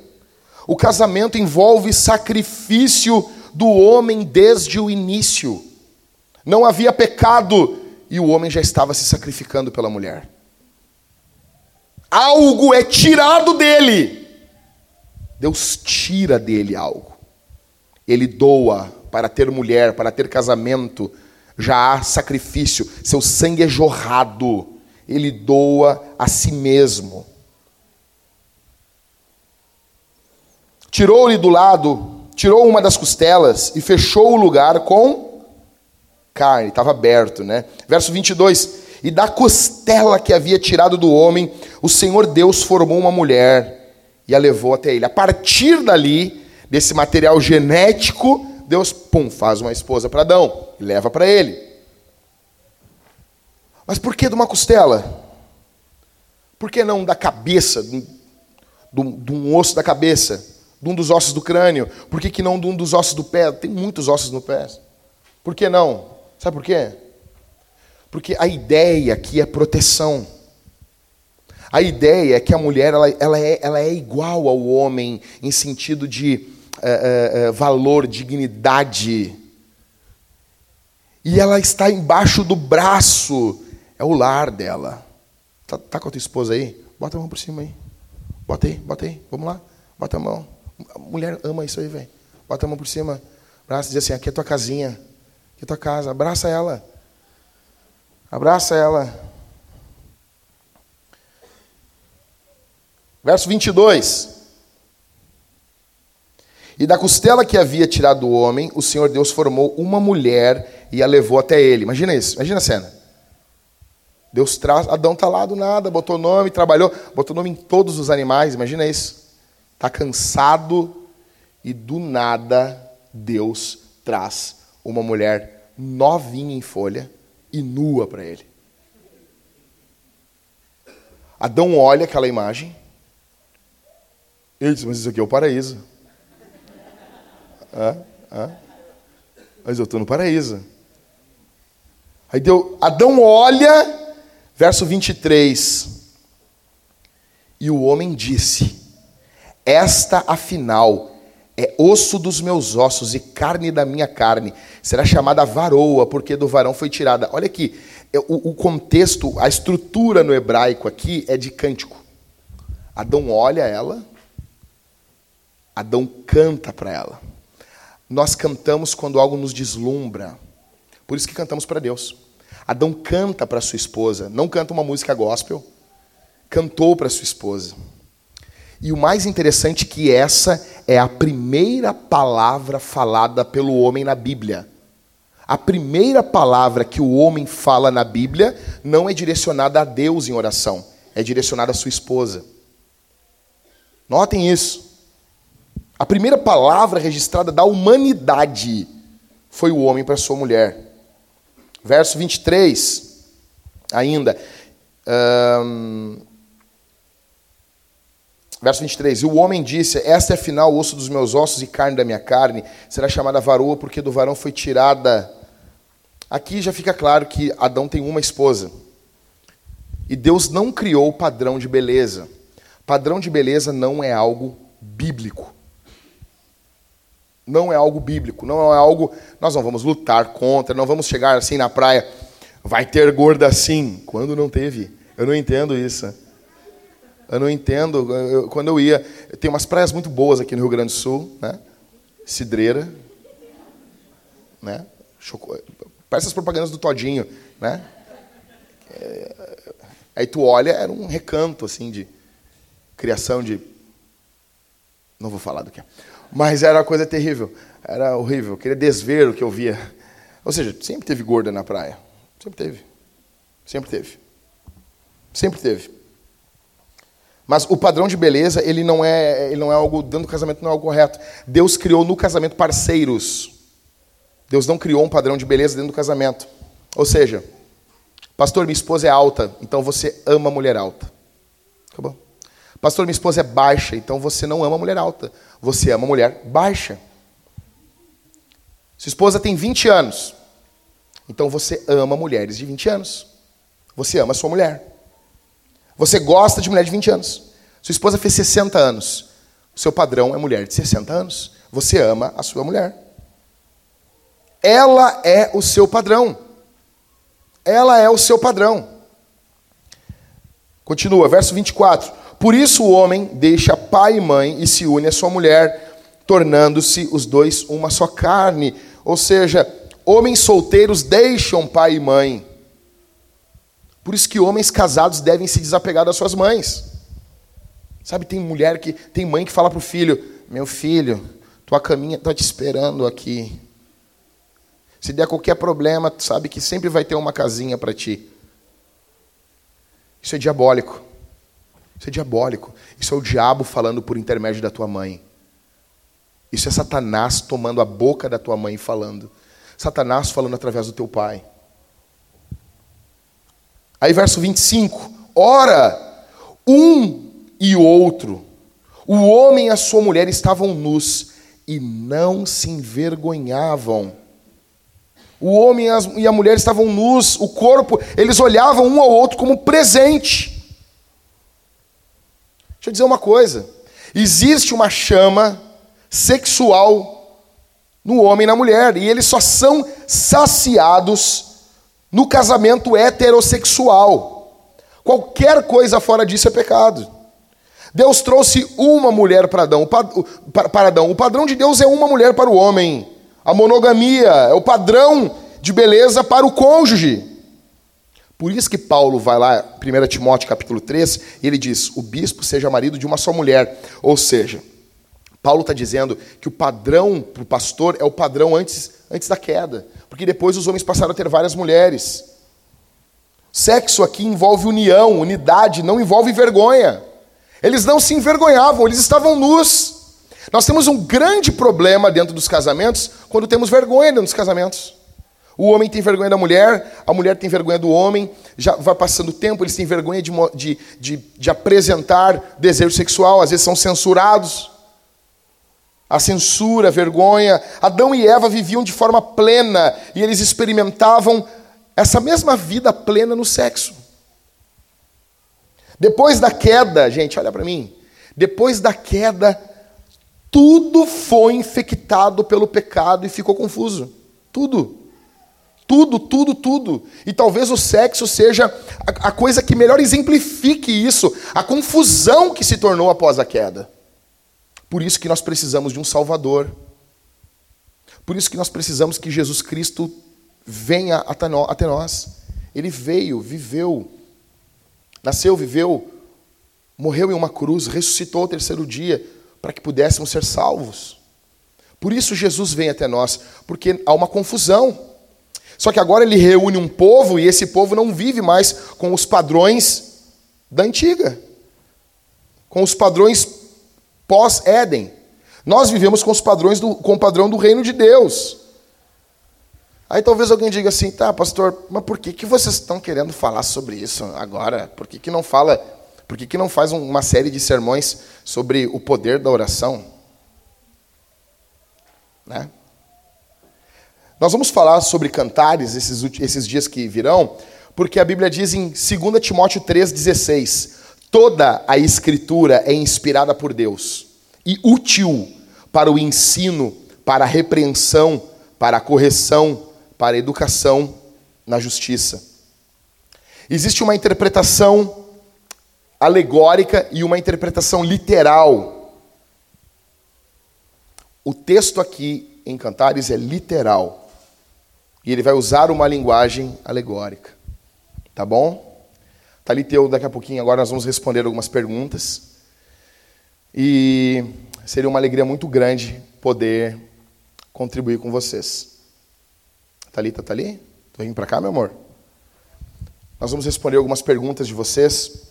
O casamento envolve sacrifício do homem desde o início. Não havia pecado e o homem já estava se sacrificando pela mulher. Algo é tirado dele. Deus tira dele algo. Ele doa para ter mulher, para ter casamento. Já há sacrifício, seu sangue é jorrado. Ele doa a si mesmo. Tirou-lhe do lado, tirou uma das costelas e fechou o lugar com carne, estava aberto, né? Verso 22. E da costela que havia tirado do homem, o Senhor Deus formou uma mulher e a levou até ele. A partir dali, desse material genético, Deus, pum, faz uma esposa para Adão e leva para ele. Mas por que de uma costela? Por que não da cabeça, de um osso da cabeça? De um dos ossos do crânio? Por que, que não de um dos ossos do pé? Tem muitos ossos no pé. Por que não? Sabe por quê? Porque a ideia aqui é proteção. A ideia é que a mulher ela, ela, é, ela é igual ao homem em sentido de é, é, valor, dignidade. E ela está embaixo do braço. É o lar dela. Tá, tá com a tua esposa aí? Bota a mão por cima aí. Bota aí, bota aí. Vamos lá. Bota a mão. A mulher ama isso aí, velho. Bota a mão por cima, abraça diz assim: aqui é tua casinha, aqui é tua casa. Abraça ela. Abraça ela. Verso 22. E da costela que havia tirado o homem, o Senhor Deus formou uma mulher e a levou até ele. Imagina isso, imagina a cena. Deus traz, Adão está lá do nada, botou nome, trabalhou, botou nome em todos os animais, imagina isso está cansado e do nada Deus traz uma mulher novinha em folha e nua para ele. Adão olha aquela imagem. Ele diz: Mas isso aqui é o paraíso. Ah, ah. Mas eu estou no paraíso. Aí deu, Adão olha, verso 23. E o homem disse: esta, afinal, é osso dos meus ossos e carne da minha carne. Será chamada varoa, porque do varão foi tirada. Olha aqui, é, o, contexto, a estrutura no hebraico aqui é de cântico. Adão olha ela, Adão canta para ela. Nós cantamos quando algo nos deslumbra. Por isso que cantamos para Deus. Adão canta para sua esposa, não canta uma música gospel, cantou para sua esposa. E o mais interessante é que essa é a primeira palavra falada pelo homem na Bíblia. A primeira palavra que o homem fala na Bíblia não é direcionada a Deus em oração, é direcionada à sua esposa. Notem isso. A primeira palavra registrada da humanidade foi o homem para sua mulher. Verso 23, ainda. Um, verso 23: E o homem disse: Esta é afinal osso dos meus ossos e carne da minha carne, será chamada varoa, porque do varão foi tirada. Aqui já fica claro que Adão tem uma esposa. E Deus não criou o padrão de beleza. Padrão de beleza não é algo bíblico. Não é algo bíblico, não é algo. Nós não vamos lutar contra, não vamos chegar assim na praia. Vai ter gorda assim. Quando não teve? Eu não entendo isso. Eu não entendo. Eu, quando eu ia. Tem umas praias muito boas aqui no Rio Grande do Sul, né? Cidreira. Né? Choco... Parece as propagandas do Todinho, né? É... Aí tu olha, era um recanto, assim, de criação de. Não vou falar do que é. Mas era uma coisa terrível. Era horrível. Eu queria desver o que eu via. Ou seja, sempre teve gorda na praia. Sempre teve. Sempre teve. Sempre teve. Mas o padrão de beleza, ele não é, ele não é algo, dentro do casamento não é algo correto. Deus criou no casamento parceiros. Deus não criou um padrão de beleza dentro do casamento. Ou seja, pastor, minha esposa é alta, então você ama mulher alta. Acabou. Pastor, minha esposa é baixa, então você não ama mulher alta. Você ama mulher baixa. Sua esposa tem 20 anos, então você ama mulheres de 20 anos. Você ama sua mulher. Você gosta de mulher de 20 anos. Sua esposa fez 60 anos. O seu padrão é mulher de 60 anos. Você ama a sua mulher. Ela é o seu padrão. Ela é o seu padrão. Continua, verso 24. Por isso o homem deixa pai e mãe e se une à sua mulher, tornando-se os dois uma só carne. Ou seja, homens solteiros deixam pai e mãe. Por isso que homens casados devem se desapegar das suas mães. Sabe, tem mulher que tem mãe que fala para o filho: "Meu filho, tua caminha está te esperando aqui. Se der qualquer problema, tu sabe que sempre vai ter uma casinha para ti." Isso é diabólico. Isso é diabólico. Isso é o diabo falando por intermédio da tua mãe. Isso é Satanás tomando a boca da tua mãe falando. Satanás falando através do teu pai. Aí, verso 25: Ora, um e outro, o homem e a sua mulher estavam nus e não se envergonhavam. O homem e a mulher estavam nus, o corpo, eles olhavam um ao outro como presente. Deixa eu dizer uma coisa: existe uma chama sexual no homem e na mulher, e eles só são saciados no casamento heterossexual. Qualquer coisa fora disso é pecado. Deus trouxe uma mulher para Adão. Para Adão. O padrão de Deus é uma mulher para o homem. A monogamia é o padrão de beleza para o cônjuge. Por isso que Paulo vai lá, 1 Timóteo capítulo 3, e ele diz: o bispo seja marido de uma só mulher. Ou seja, Paulo está dizendo que o padrão para o pastor é o padrão antes, antes da queda. Porque depois os homens passaram a ter várias mulheres. Sexo aqui envolve união, unidade, não envolve vergonha. Eles não se envergonhavam, eles estavam nus. Nós temos um grande problema dentro dos casamentos quando temos vergonha dentro dos casamentos. O homem tem vergonha da mulher, a mulher tem vergonha do homem, já vai passando o tempo, eles têm vergonha de, de, de, de apresentar desejo sexual, às vezes são censurados. A censura, a vergonha. Adão e Eva viviam de forma plena e eles experimentavam essa mesma vida plena no sexo. Depois da queda, gente, olha para mim. Depois da queda, tudo foi infectado pelo pecado e ficou confuso. Tudo. Tudo, tudo, tudo. E talvez o sexo seja a, a, coisa que melhor exemplifique isso, a confusão que se tornou após a queda. Por isso que nós precisamos de um Salvador. Por isso que nós precisamos que Jesus Cristo venha até nós. Ele veio, viveu, nasceu, viveu morreu em uma cruz, ressuscitou ao terceiro dia para que pudéssemos ser salvos. Por isso Jesus vem até nós, porque há uma confusão. Só que agora ele reúne um povo e esse povo não vive mais com os padrões da antiga, com os padrões pós-Éden. Nós vivemos com os padrões do, com o padrão do reino de Deus. Aí talvez alguém diga assim, tá, pastor, mas por que, que vocês estão querendo falar sobre isso agora? Por que, que não fala, por que, que não faz uma série de sermões sobre o poder da oração? Né? Nós vamos falar sobre cantares esses, esses dias que virão, porque a Bíblia diz em 2 Timóteo 3,16: toda a Escritura é inspirada por Deus e útil para o ensino, para a repreensão, para a correção, para a educação na justiça. Existe uma interpretação alegórica e uma interpretação literal o texto aqui em Cantares é literal. E ele vai usar uma linguagem alegórica. Tá bom? Taliteu, daqui a pouquinho, agora nós vamos responder algumas perguntas. E seria uma alegria muito grande poder contribuir com vocês. Talita tá ali? Tô indo para cá, meu amor? Nós vamos responder algumas perguntas de vocês.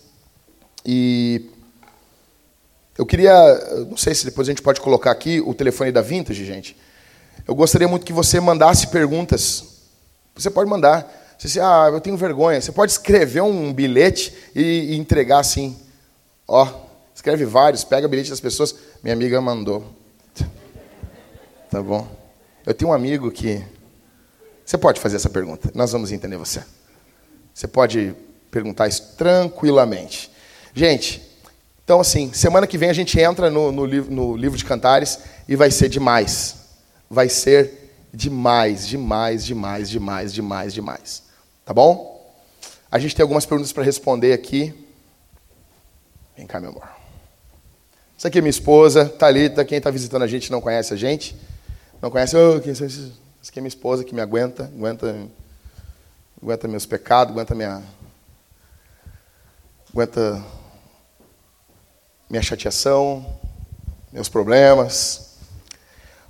E eu queria, não sei se depois a gente pode colocar aqui o telefone da Vintage, gente. Eu gostaria muito que você mandasse perguntas. Você pode mandar. Você diz, ah, eu tenho vergonha. Você pode escrever um bilhete e, entregar assim. Ó, escreve vários, pega o bilhete das pessoas. Minha amiga mandou. Tá bom. Eu tenho um amigo que. Você pode fazer essa pergunta. Nós vamos entender você. Você pode perguntar isso tranquilamente. Gente, então, assim, semana que vem a gente entra no, no, no livro de Cantares e vai ser demais. Vai ser demais, demais, demais, demais, demais, demais. Tá bom? A gente tem algumas perguntas para responder aqui. Vem cá, meu amor. Essa aqui é minha esposa, Thalita. Quem está visitando a gente não conhece a gente. Não conhece. Oh, quem Essa aqui é minha esposa que me aguenta, aguenta, aguenta meus pecados, aguenta minha. Aguenta minha chateação, meus problemas.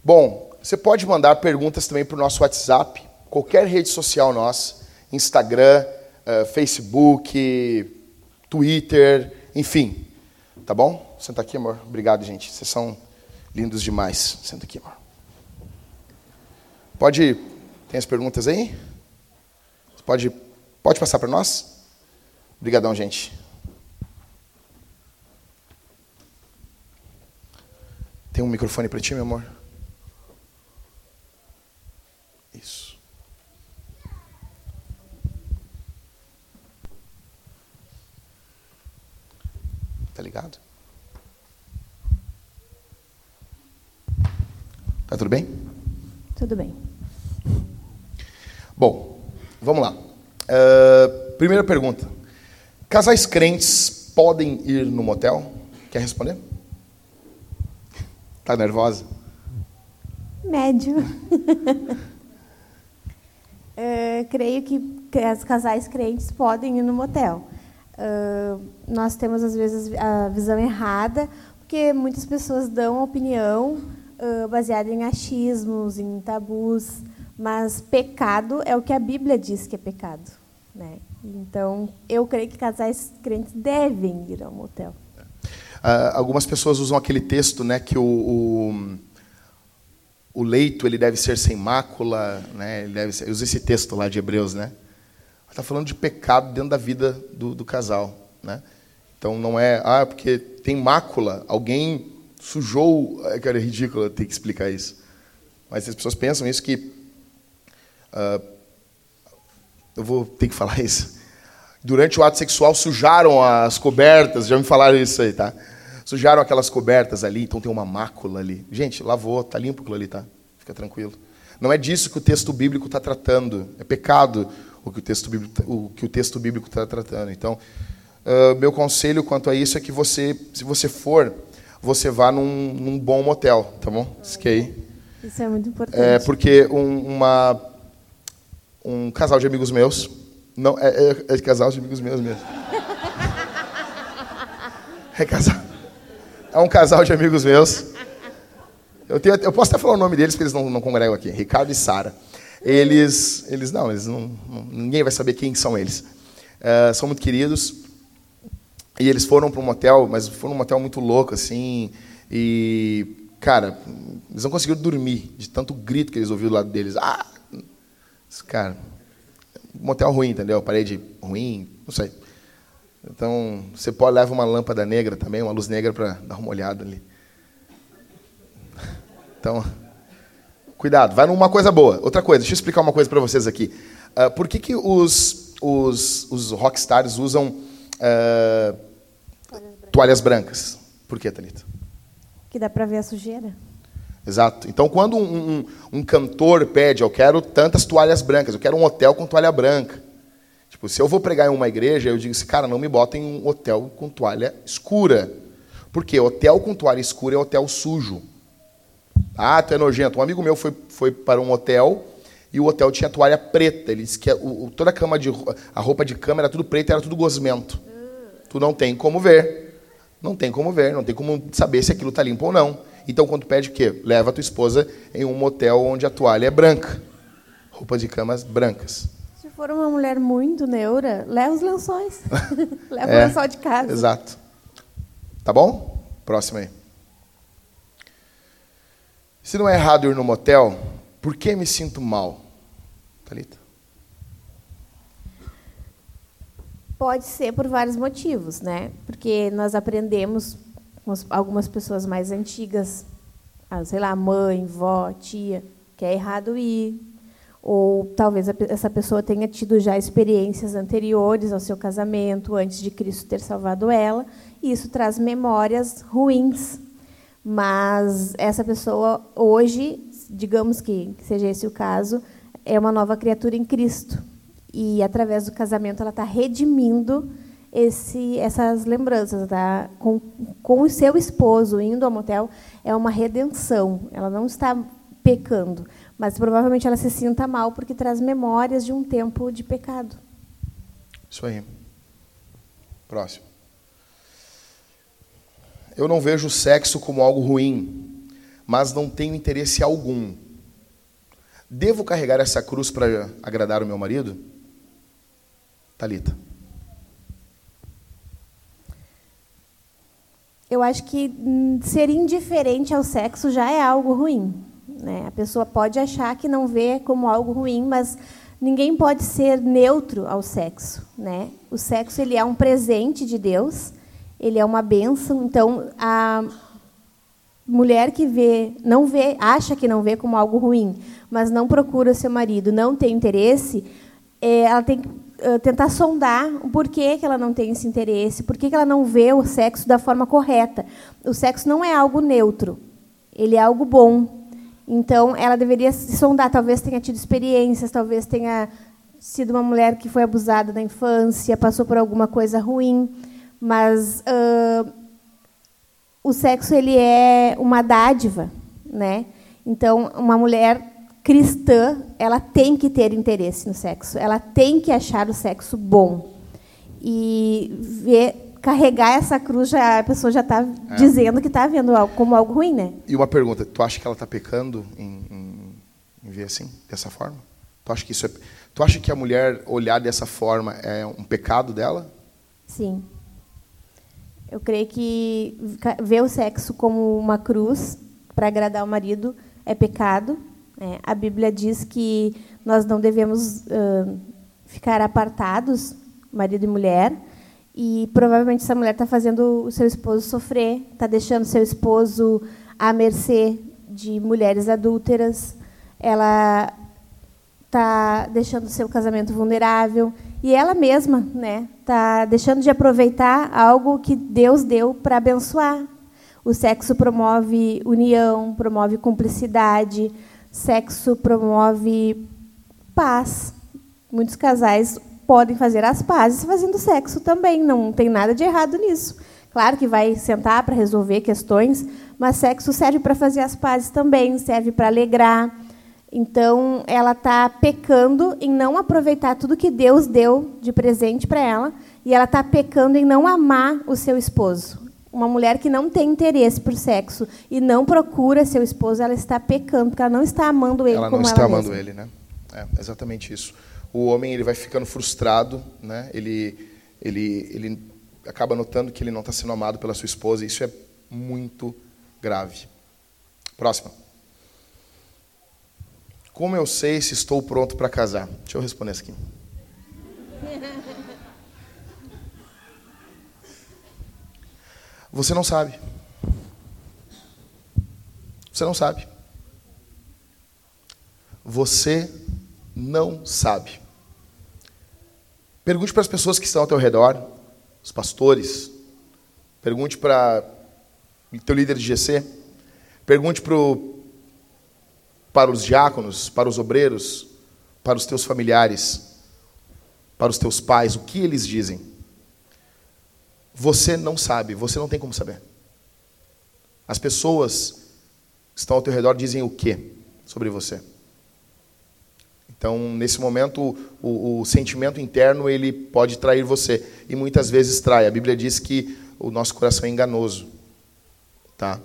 Bom, você pode mandar perguntas também para o nosso WhatsApp, qualquer rede social nossa, Instagram, uh, Facebook, Twitter, enfim. Tá bom? Senta aqui, amor. Obrigado, gente. Vocês são lindos demais. Senta aqui, amor. Pode. Tem as perguntas aí? Pode, pode passar para nós? Obrigadão, gente. Tem um microfone para ti, meu amor? Isso. Tá ligado? Tá tudo bem? Tudo bem. Bom, vamos lá. Uh, primeira pergunta. Casais crentes podem ir no motel? Quer responder? Tá nervosa? Médio. uh, creio que os casais crentes podem ir no motel. Uh, nós temos, às vezes, a visão errada, porque muitas pessoas dão opinião uh, baseada em achismos, em tabus, mas pecado é o que a Bíblia diz que é pecado. Né? Então, eu creio que casais crentes devem ir ao motel. Uh, algumas pessoas usam aquele texto, né, que o, o, o leito ele deve ser sem mácula, né, ele deve ser, esse texto lá de Hebreus, né? Está falando de pecado dentro da vida do, do casal, né? Então não é, ah, porque tem mácula, alguém sujou, é, cara, é ridículo ter que explicar isso. Mas as pessoas pensam isso que uh, eu vou ter que falar isso. Durante o ato sexual sujaram as cobertas, já me falaram isso aí, tá? Sujaram aquelas cobertas ali, então tem uma mácula ali. Gente, lavou, tá limpo aquilo ali, tá? Fica tranquilo. Não é disso que o texto bíblico está tratando. É pecado o que o texto bíblico, tá, o que o texto bíblico está tratando. Então, uh, meu conselho quanto a isso é que você, se você for, você vá num, num bom motel, tá bom? Isso, isso é muito importante. É porque um, uma, um casal de amigos meus, não é, é, é casal de amigos meus mesmo. É casal. É um casal de amigos meus. Eu, tenho, eu posso até falar o nome deles, porque eles não, não congregam aqui. Ricardo e Sara. Eles, eles não, eles não, ninguém vai saber quem são eles. Uh, são muito queridos. E eles foram para um motel, mas foram um motel muito louco, assim. E, cara, eles não conseguiram dormir de tanto grito que eles ouviram do lado deles. Ah! Cara, motel ruim, entendeu? Parede ruim, não sei. Então, você pode levar uma lâmpada negra também, uma luz negra para dar uma olhada ali. Então, cuidado, vai numa coisa boa. Outra coisa, deixa eu explicar uma coisa para vocês aqui. Uh, por que, que os, os, os rockstars usam uh, toalhas brancas? Por que, Thalita? Que dá para ver a sujeira. Exato. Então, quando um, um, um, cantor pede, eu quero tantas toalhas brancas, eu quero um hotel com toalha branca. Tipo, se eu vou pregar em uma igreja, eu digo assim, cara, não me botem em um hotel com toalha escura. Por quê? Hotel com toalha escura é hotel sujo. Ah, tu é nojento. Um amigo meu foi, foi para um hotel e o hotel tinha toalha preta. Ele disse que a, o, toda a, cama de, a roupa de cama era tudo preta, era tudo gosmento. Tu não tem como ver. Não tem como ver, não tem como saber se aquilo está limpo ou não. Então, quando pede o quê? Leva a tua esposa em um motel onde a toalha é branca. Roupas de camas brancas. Se for uma mulher muito neura, leva os lençóis. leva é, o lençol de casa. Exato. Tá bom? Próximo aí. Se não é errado ir no motel, por que me sinto mal? Thalita? Pode ser por vários motivos, né? Porque nós aprendemos algumas pessoas mais antigas, ah, sei lá, mãe, vó, tia, que é errado ir. Ou talvez essa pessoa tenha tido já experiências anteriores ao seu casamento, antes de Cristo ter salvado ela, e isso traz memórias ruins. Mas essa pessoa, hoje, digamos que seja esse o caso, é uma nova criatura em Cristo. E, através do casamento, ela está redimindo esse, essas lembranças. Tá? Com, com o seu esposo indo ao motel, é uma redenção. Ela não está pecando, mas provavelmente ela se sinta mal porque traz memórias de um tempo de pecado. Isso aí. Próximo. Eu não vejo o sexo como algo ruim, mas não tenho interesse algum. Devo carregar essa cruz para agradar o meu marido? Talita. Eu acho que hum, ser indiferente ao sexo já é algo ruim. Né? A pessoa pode achar que não vê como algo ruim, mas ninguém pode ser neutro ao sexo. Né? O sexo ele é um presente de Deus, ele é uma bênção. Então, a mulher que vê, não vê, acha que não vê como algo ruim, mas não procura seu marido, não tem interesse, é, ela tem que tentar sondar o porquê que ela não tem esse interesse, por que ela não vê o sexo da forma correta. O sexo não é algo neutro, ele é algo bom. Então, ela deveria se sondar. Talvez tenha tido experiências, talvez tenha sido uma mulher que foi abusada na infância, passou por alguma coisa ruim, mas uh, o sexo ele é uma dádiva, né? Então, uma mulher cristã, ela tem que ter interesse no sexo, ela tem que achar o sexo bom. E ver, carregar essa cruz, já, a pessoa já está é. dizendo que está vendo algo, como algo ruim, né? E uma pergunta, tu acha que ela está pecando em, em, em, ver assim, dessa forma? Tu acha que isso é, tu acha que a mulher olhar dessa forma é um pecado dela? Sim. Eu creio que ver o sexo como uma cruz para agradar o marido é pecado a Bíblia diz que nós não devemos uh, ficar apartados, marido e mulher, e provavelmente essa mulher está fazendo o seu esposo sofrer, está deixando seu esposo à mercê de mulheres adúlteras, ela está deixando seu casamento vulnerável e ela mesma, né, está deixando de aproveitar algo que Deus deu para abençoar. O sexo promove união, promove cumplicidade, Sexo promove paz. Muitos casais podem fazer as pazes fazendo sexo também, não tem nada de errado nisso. Claro que vai sentar para resolver questões, mas sexo serve para fazer as pazes também, serve para alegrar. Então, ela está pecando em não aproveitar tudo que Deus deu de presente para ela, e ela está pecando em não amar o seu esposo. Uma mulher que não tem interesse por sexo e não procura seu esposo, ela está pecando, porque ela não está amando ele ela como não está ela amando mesma. ele, né? É exatamente isso. O homem ele vai ficando frustrado, né? Ele ele ele acaba notando que ele não está sendo amado pela sua esposa. E isso é muito grave. Próxima. Como eu sei se estou pronto para casar? Deixa eu responder isso aqui. Você não sabe. Você não sabe. Você não sabe. Pergunte para as pessoas que estão ao teu redor, os pastores. Pergunte para o teu líder de GC. Pergunte para, os diáconos, para os obreiros, para os teus familiares, para os teus pais, o que eles dizem. Você não sabe, você não tem como saber. As pessoas que estão ao teu redor dizem o que sobre você? Então, nesse momento, o, o, sentimento interno ele pode trair você e muitas vezes trai. A Bíblia diz que o nosso coração é enganoso, tá?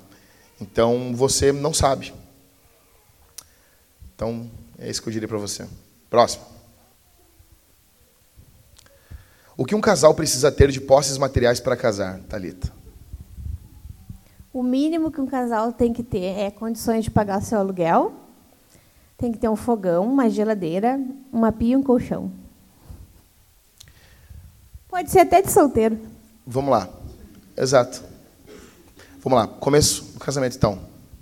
Então, você não sabe. Então, é isso que eu diria para você. Próximo. O que um casal precisa ter de posses materiais para casar, Talita? O mínimo que um casal tem que ter é condições de pagar seu aluguel, tem que ter um fogão, uma geladeira, uma pia e um colchão. Pode ser até de solteiro. Vamos lá. Exato. Vamos lá. Começo do casamento, então.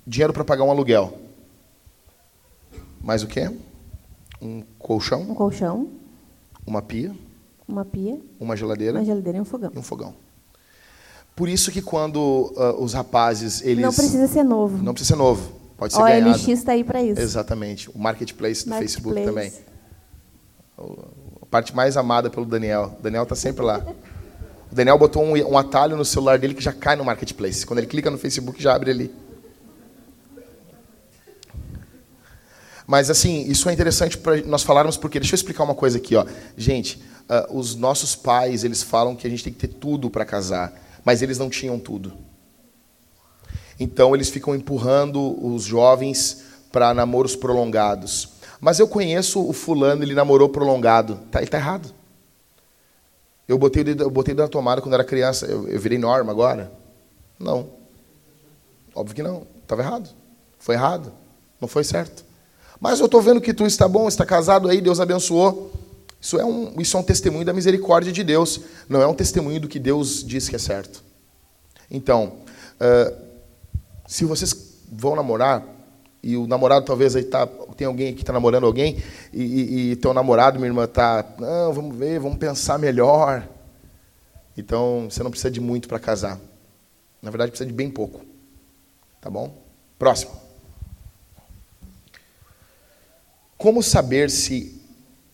Dinheiro para pagar um aluguel. Mais o quê? Um colchão. Um colchão. Uma pia. Uma pia. Uma geladeira. Uma geladeira e um fogão. E um fogão. Por isso que quando uh, os rapazes eles não precisa ser novo. Não precisa ser novo. Pode ser o ganhado. OLX está aí para isso. Exatamente. O marketplace do Marketplace. Facebook também. A parte mais amada pelo Daniel. O Daniel está sempre lá. O Daniel botou um, um, atalho no celular dele que já cai no marketplace. Quando ele clica no Facebook, já abre ali. Mas assim, isso é interessante para nós falarmos porque deixa eu explicar uma coisa aqui, ó. Gente, uh, os nossos pais eles falam que a gente tem que ter tudo para casar, mas eles não tinham tudo. Então eles ficam empurrando os jovens para namoros prolongados. Mas eu conheço o fulano, ele namorou prolongado. Tá, ele está errado. Eu botei, o dedo, eu botei na tomada quando era criança. Eu, eu virei norma agora? Não. Óbvio que não. Estava errado. Foi errado. Não foi certo. Mas eu estou vendo que tu está bom, está casado aí, Deus abençoou. Isso é, um, isso é um testemunho da misericórdia de Deus. Não é um testemunho do que Deus diz que é certo. Então, uh, se vocês vão namorar, e o namorado talvez aí tá, tem alguém que está namorando alguém, e, e, e teu namorado, minha irmã, está, não, vamos ver, vamos pensar melhor. Então, você não precisa de muito para casar. Na verdade, precisa de bem pouco. Tá bom? Próximo. Como saber se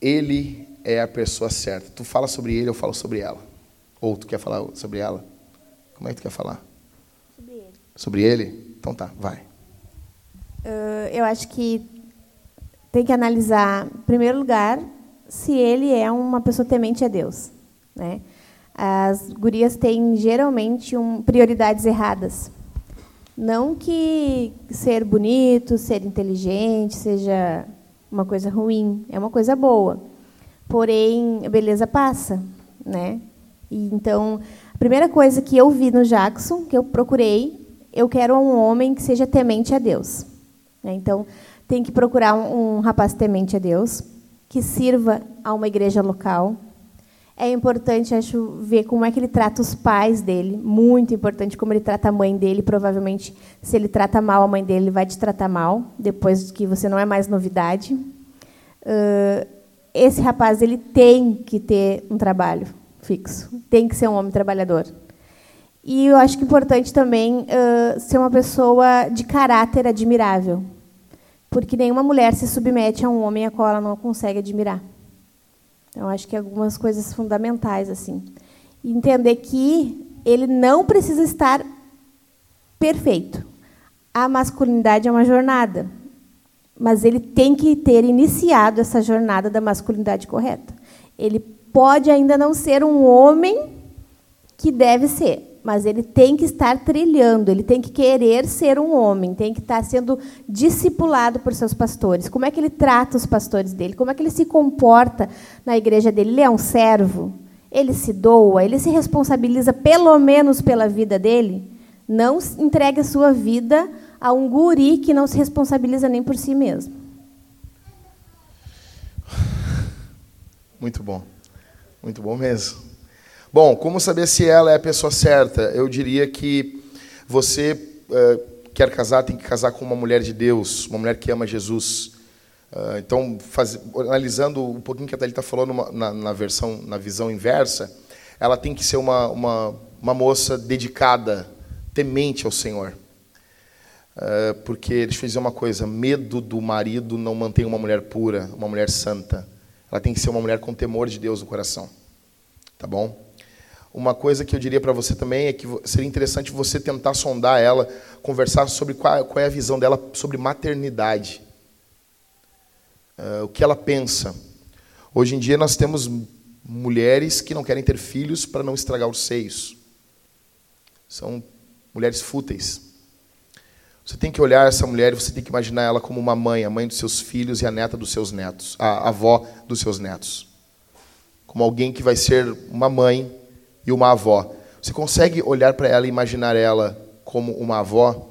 ele é a pessoa certa? Tu fala sobre ele, eu falo sobre ela. Ou tu quer falar sobre ela? Como é que tu quer falar? Sobre ele. Sobre ele? Então tá, vai. Uh, eu acho que tem que analisar, em primeiro lugar, se ele é uma pessoa temente a Deus. Né? As gurias têm geralmente um, prioridades erradas. Não que ser bonito, ser inteligente seja uma coisa ruim, é uma coisa boa. Porém, a beleza passa, né? E, então, a primeira coisa que eu vi no Jackson, que eu procurei, eu quero um homem que seja temente a Deus. Né? Então, tem que procurar um, um rapaz temente a Deus, que sirva a uma igreja local. É importante, acho, ver como é que ele trata os pais dele. Muito importante como ele trata a mãe dele. Provavelmente, se ele trata mal a mãe dele, ele vai te tratar mal, depois que você não é mais novidade. Uh, esse rapaz ele tem que ter um trabalho fixo, tem que ser um homem trabalhador. E eu acho que é importante também uh, ser uma pessoa de caráter admirável, porque nenhuma mulher se submete a um homem a qual ela não consegue admirar. Então, acho que algumas coisas fundamentais assim. Entender que ele não precisa estar perfeito. A masculinidade é uma jornada, mas ele tem que ter iniciado essa jornada da masculinidade correta. Ele pode ainda não ser um homem que deve ser, mas ele tem que estar trilhando, ele tem que querer ser um homem, tem que estar sendo discipulado por seus pastores. Como é que ele trata os pastores dele? Como é que ele se comporta na igreja dele? Ele é um servo? Ele se doa? Ele se responsabiliza pelo menos pela vida dele? Não entregue a sua vida a um guri que não se responsabiliza nem por si mesmo. Muito bom. Muito bom mesmo. Bom, como saber se ela é a pessoa certa? Eu diria que você uh, quer casar, tem que casar com uma mulher de Deus, uma mulher que ama Jesus. Uh, então, faz, analisando um pouquinho que a Thalita falou numa, na, na, versão, na visão inversa, ela tem que ser uma, uma, uma moça dedicada, temente ao Senhor. Uh, porque, deixa eu dizer uma coisa: medo do marido não mantém uma mulher pura, uma mulher santa. Ela tem que ser uma mulher com temor de Deus no coração. Tá bom? Uma coisa que eu diria para você também é que seria interessante você tentar sondar ela, conversar sobre qual, qual é a visão dela sobre maternidade. Uh, o que ela pensa. Hoje em dia nós temos mulheres que não querem ter filhos para não estragar os seios. São mulheres fúteis. Você tem que olhar essa mulher e você tem que imaginar ela como uma mãe, a mãe dos seus filhos e a neta dos seus netos, a avó dos seus netos. Como alguém que vai ser uma mãe e uma avó. Você consegue olhar para ela e imaginar ela como uma avó?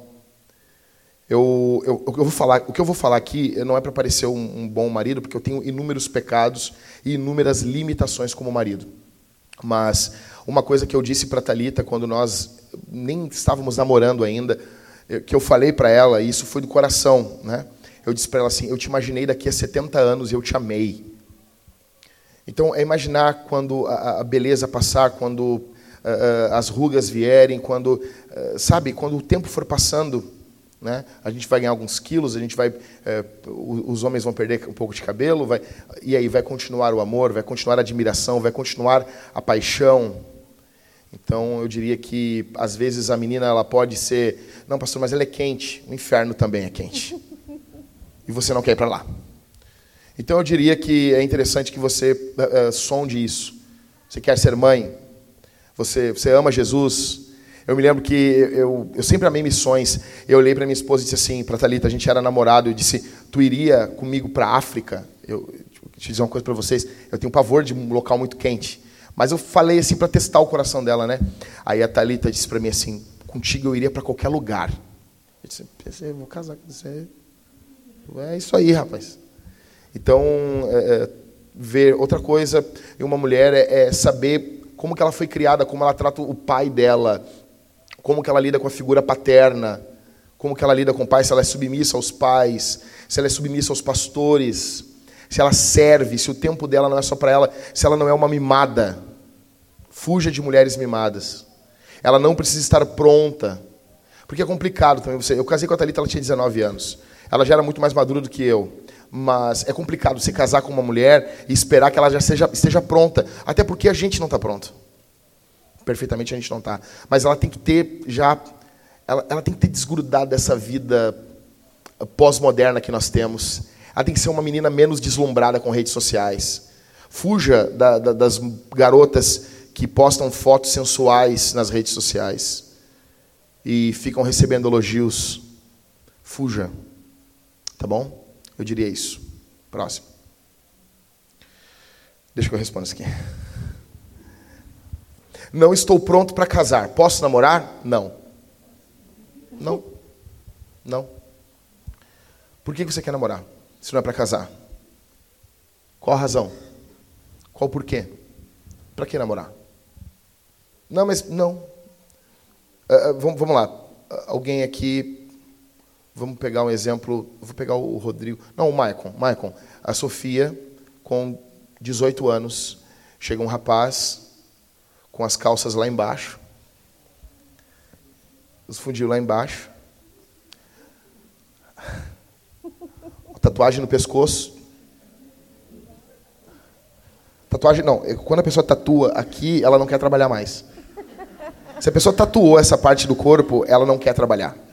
Eu, eu, eu, vou falar, o que eu vou falar aqui não é para parecer um, um, bom marido, porque eu tenho inúmeros pecados e inúmeras limitações como marido. Mas uma coisa que eu disse para Talita quando nós nem estávamos namorando ainda, que eu falei para ela, e isso foi do coração, né? Eu disse para ela assim: Eu te imaginei daqui a 70 anos e eu te amei. Então, é imaginar quando a, beleza passar, quando uh, uh, as rugas vierem, quando, uh, sabe, quando o tempo for passando, né? A gente vai ganhar alguns quilos, a gente vai, os homens vão perder um pouco de cabelo, vai, e aí vai continuar o amor, vai continuar a admiração, vai continuar a paixão. Então, eu diria que às vezes a menina ela pode ser, não, pastor, mas ela é quente. O inferno também é quente. E você não quer ir para lá. Então eu diria que é interessante que você uh, sonde isso. Você quer ser mãe? Você, você ama Jesus? Eu me lembro que eu, eu sempre amei missões. Eu olhei para minha esposa e disse assim, para Talita, a gente era namorado, eu disse, tu iria comigo para a África? Eu, deixa eu dizer uma coisa para vocês, eu tenho pavor de um local muito quente. Mas eu falei assim para testar o coração dela, né? Aí a Talita disse para mim assim, contigo eu iria para qualquer lugar. Eu disse, eu vou casar com você. É isso aí, rapaz. Então, é, é, ver outra coisa em uma mulher é, é, saber como que ela foi criada, como ela trata o pai dela, como que ela lida com a figura paterna, como que ela lida com o pai, se ela é submissa aos pais, se ela é submissa aos pastores, se ela serve, se o tempo dela não é só para ela, se ela não é uma mimada. Fuja de mulheres mimadas. Ela não precisa estar pronta. Porque é complicado também você. Eu casei com a Thalita, ela tinha 19 anos. Ela já era muito mais madura do que eu mas é complicado se casar com uma mulher e esperar que ela já seja, esteja pronta, até porque a gente não está pronto. Perfeitamente a gente não está. Mas ela tem que ter já, ela, ela tem que ter desgrudado dessa vida pós-moderna que nós temos. Ela tem que ser uma menina menos deslumbrada com redes sociais. Fuja da, da, das garotas que postam fotos sensuais nas redes sociais e ficam recebendo elogios. Fuja. Tá bom? Eu diria isso. Próximo. Deixa que eu respondo isso aqui. Não estou pronto para casar. Posso namorar? Não. Não. Não. Por que você quer namorar? Se não é para casar? Qual a razão? Qual o porquê? Para que namorar? Não, mas não. Uh, vamos, vamos lá. Uh, alguém aqui Vamos pegar um exemplo, vou pegar o Rodrigo, não, o Maicon, Maicon, a Sofia com 18 anos, chega um rapaz com as calças lá embaixo, os fundil lá embaixo, tatuagem no pescoço, tatuagem não, é quando a pessoa tatua aqui, ela não quer trabalhar mais. Se a pessoa tatuou essa parte do corpo, ela não quer trabalhar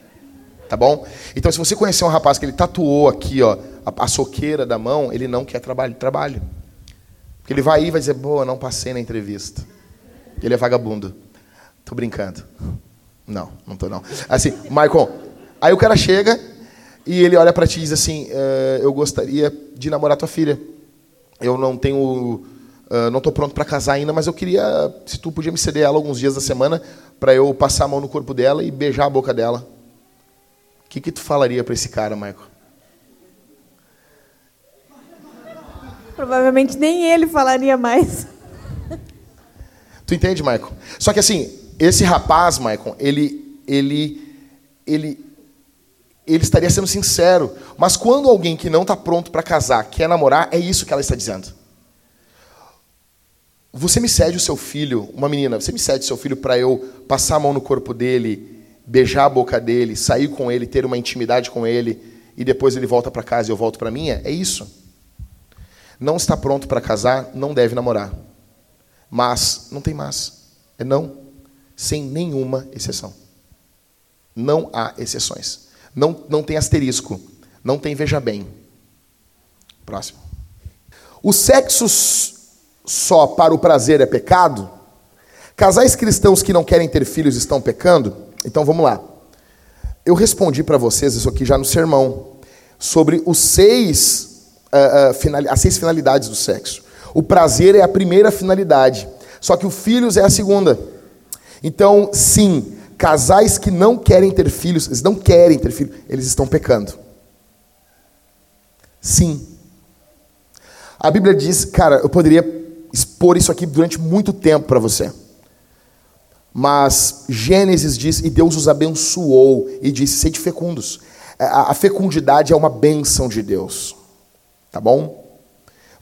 tá bom? Então, se você conhecer um rapaz que ele tatuou aqui, ó, a, a soqueira da mão, ele não quer trabalho, trabalho. Porque ele vai aí e vai dizer, boa, não passei na entrevista. Ele é vagabundo. Tô brincando. Não, não tô não. Assim, Michael, aí o cara chega e ele olha para ti e diz assim: uh, Eu gostaria de namorar tua filha. Eu não tenho. Uh, não estou pronto para casar ainda, mas eu queria, se tu podia me ceder ela alguns dias da semana, para eu passar a mão no corpo dela e beijar a boca dela. O que, que tu falaria para esse cara, Michael? Provavelmente nem ele falaria mais. Tu entende, Michael? Só que assim, esse rapaz, Michael, ele, ele, ele, ele estaria sendo sincero. Mas quando alguém que não está pronto para casar quer namorar, é isso que ela está dizendo. Você me cede o seu filho, uma menina, você me cede o seu filho para eu passar a mão no corpo dele, beijar a boca dele, sair com ele, ter uma intimidade com ele, e depois ele volta para casa e eu volto para minha? É isso. Não está pronto para casar, não deve namorar. Mas, não tem mas. É não, sem nenhuma exceção. Não há exceções. Não, não tem asterisco. Não tem veja bem. Próximo. O sexo só para o prazer é pecado? Casais cristãos que não querem ter filhos estão pecando? Então vamos lá. Eu respondi para vocês isso aqui já no sermão, sobre os seis, uh, uh, final, as seis finalidades do sexo. O prazer é a primeira finalidade, só que o filhos é a segunda. Então, sim, casais que não querem ter filhos, eles não querem ter filhos, eles estão pecando. Sim. A Bíblia diz, cara, eu poderia expor isso aqui durante muito tempo para você. Mas Gênesis diz, e Deus os abençoou, e disse: sede fecundos. A fecundidade é uma bênção de Deus. Tá bom?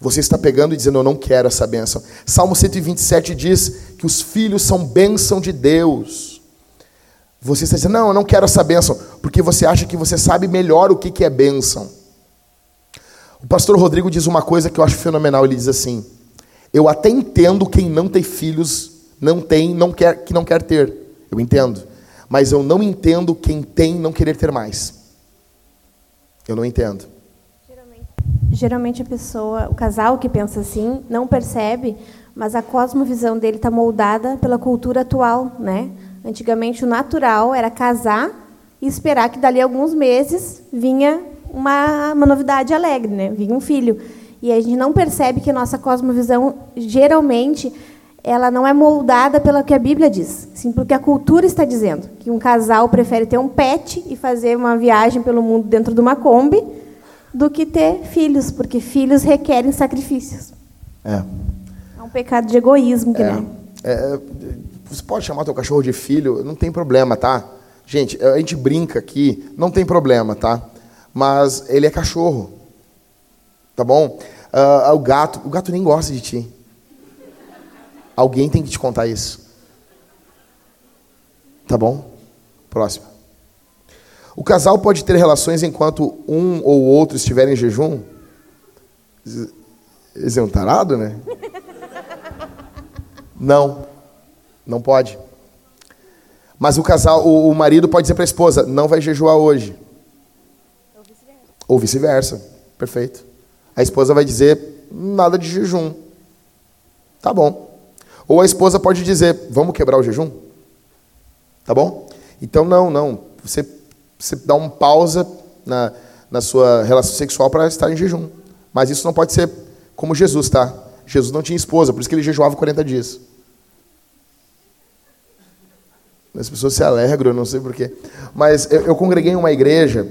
Você está pegando e dizendo, eu não quero essa bênção. Salmo 127 diz que os filhos são bênção de Deus. Você está dizendo, não, eu não quero essa bênção, porque você acha que você sabe melhor o que é bênção. O pastor Rodrigo diz uma coisa que eu acho fenomenal. Ele diz assim: Eu até entendo quem não tem filhos, não tem, não quer, que não quer ter. Eu entendo. Mas eu não entendo quem tem não querer ter mais. Eu não entendo geralmente a pessoa, o casal que pensa assim, não percebe, mas a cosmovisão dele está moldada pela cultura atual, né? Antigamente o natural era casar e esperar que dali a alguns meses vinha uma, uma novidade alegre, né? Vinha um filho. E a gente não percebe que a nossa cosmovisão geralmente ela não é moldada pelo que a Bíblia diz, sim pelo que a cultura está dizendo, que um casal prefere ter um pet e fazer uma viagem pelo mundo dentro de uma Kombi do que ter filhos, porque filhos requerem sacrifícios. É. É um pecado de egoísmo, que é. É, você pode chamar teu cachorro de filho, não tem problema, tá? Gente, a gente brinca aqui, não tem problema, tá? Mas ele é cachorro, tá bom? Uh, o gato, o gato nem gosta de ti. Alguém tem que te contar isso. Tá bom? Próximo. O casal pode ter relações enquanto um ou outro estiver em jejum? Esse é um tarado, né? Não, não pode. Mas o casal, o, marido pode dizer para a esposa: não vai jejuar hoje. Ou vice-versa. Vice Perfeito. A esposa vai dizer: nada de jejum. Tá bom. Ou a esposa pode dizer: vamos quebrar o jejum? Tá bom? Então, não, não. Você você dá um pausa na, na sua relação sexual para estar em jejum. Mas isso não pode ser como Jesus, tá? Jesus não tinha esposa, por isso que ele jejuava 40 dias. As pessoas se alegram, eu não sei porquê. Mas eu, eu congreguei em uma igreja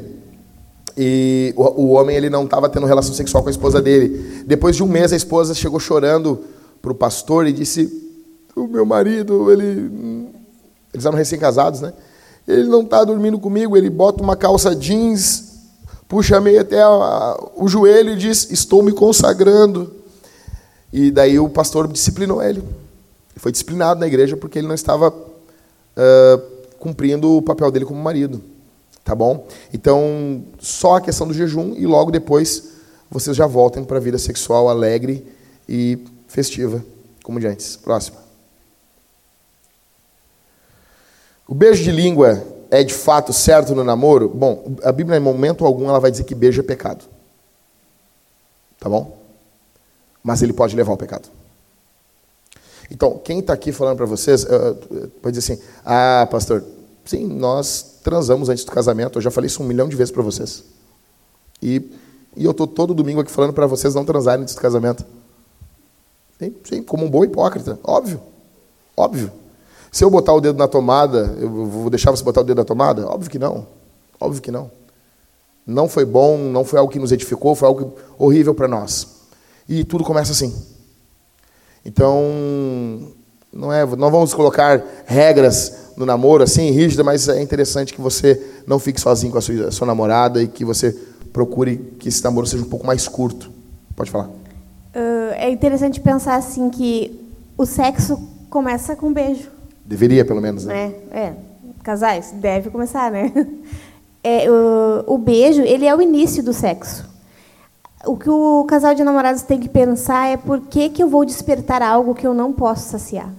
e o, o homem ele não estava tendo relação sexual com a esposa dele. Depois de um mês, a esposa chegou chorando para o pastor e disse: O meu marido, ele. Eles eram recém-casados, né? Ele não está dormindo comigo, ele bota uma calça jeans, puxa meio até a, o joelho e diz: Estou me consagrando. E daí o pastor disciplinou ele. Ele foi disciplinado na igreja porque ele não estava uh, cumprindo o papel dele como marido. Tá bom? Então, só a questão do jejum e logo depois vocês já voltem para a vida sexual alegre e festiva, como de antes. Próximo. O beijo de língua é de fato certo no namoro? Bom, a Bíblia em momento algum ela vai dizer que beijo é pecado. Tá bom? Mas ele pode levar ao pecado. Então, quem está aqui falando para vocês, pode dizer assim: ah, pastor, sim, nós transamos antes do casamento. Eu já falei isso um milhão de vezes para vocês. E, e eu estou todo domingo aqui falando para vocês não transarem antes do casamento. Sim, sim, como um bom hipócrita, óbvio. Óbvio. Se eu botar o dedo na tomada, eu vou deixar você botar o dedo na tomada? Óbvio que não. Óbvio que não. Não foi bom, não foi algo que nos edificou, foi algo horrível para nós. E tudo começa assim. Então, não é, não vamos colocar regras no namoro assim, rígida, mas é interessante que você não fique sozinho com a sua, a sua namorada e que você procure que esse namoro seja um pouco mais curto. Pode falar. Uh, é interessante pensar assim que o sexo começa com um beijo. Deveria, pelo menos, né? É, é. casais, deve começar, né? É, o, o beijo, ele é o início do sexo. O que o casal de namorados tem que pensar é por que, que eu vou despertar algo que eu não posso saciar.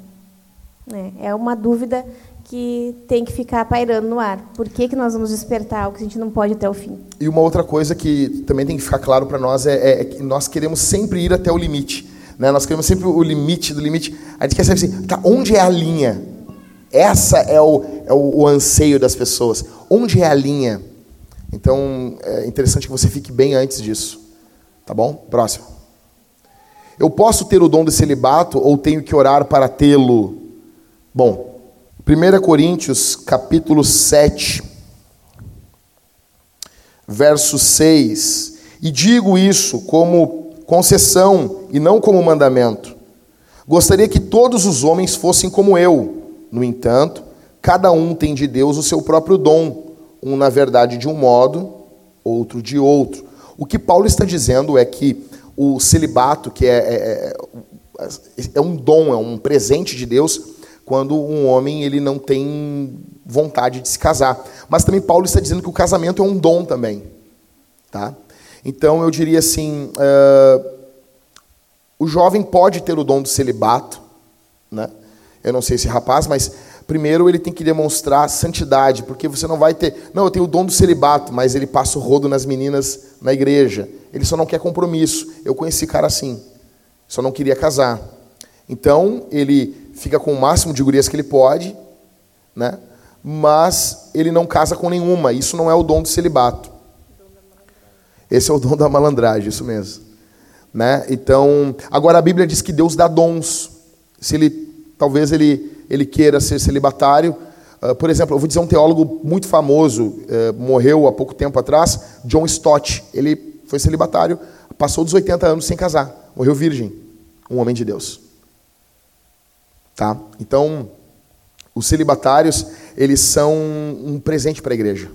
É, é uma dúvida que tem que ficar pairando no ar. Por que, que nós vamos despertar algo que a gente não pode até o fim? E uma outra coisa que também tem que ficar claro para nós é, é, que nós queremos sempre ir até o limite. Né? Nós queremos sempre o limite do limite. A gente quer saber assim, tá, onde é a linha? Essa é o, é o, o anseio das pessoas. Onde é a linha? Então, é interessante que você fique bem antes disso. Tá bom? Próximo. Eu posso ter o dom de celibato ou tenho que orar para tê-lo? Bom, 1 Coríntios, capítulo 7, verso 6. E digo isso como concessão e não como mandamento. Gostaria que todos os homens fossem como eu. No entanto, cada um tem de Deus o seu próprio dom, um na verdade de um modo, outro de outro. O que Paulo está dizendo é que o celibato, que é, é, é, é um dom, é um presente de Deus, quando um homem ele não tem vontade de se casar. Mas também Paulo está dizendo que o casamento é um dom também. Tá? Então eu diria assim: uh, o jovem pode ter o dom do celibato, né? Eu não sei se rapaz, mas primeiro ele tem que demonstrar santidade, porque você não vai ter, não, eu tenho o dom do celibato, mas ele passa o rodo nas meninas na igreja. Ele só não quer compromisso. Eu conheci cara assim, só não queria casar. Então ele fica com o máximo de gurias que ele pode, né? Mas ele não casa com nenhuma. Isso não é o dom do celibato. Esse é o dom da malandragem, isso mesmo. Né? Então, agora a Bíblia diz que Deus dá dons. Se ele talvez ele, ele queira ser celibatário. Uh, por exemplo, eu vou dizer um teólogo muito famoso, uh, morreu há pouco tempo atrás, John Stott. Ele foi celibatário, passou dos 80 anos sem casar, morreu virgem, um homem de Deus. Tá? Então, os celibatários, eles são um presente para a igreja.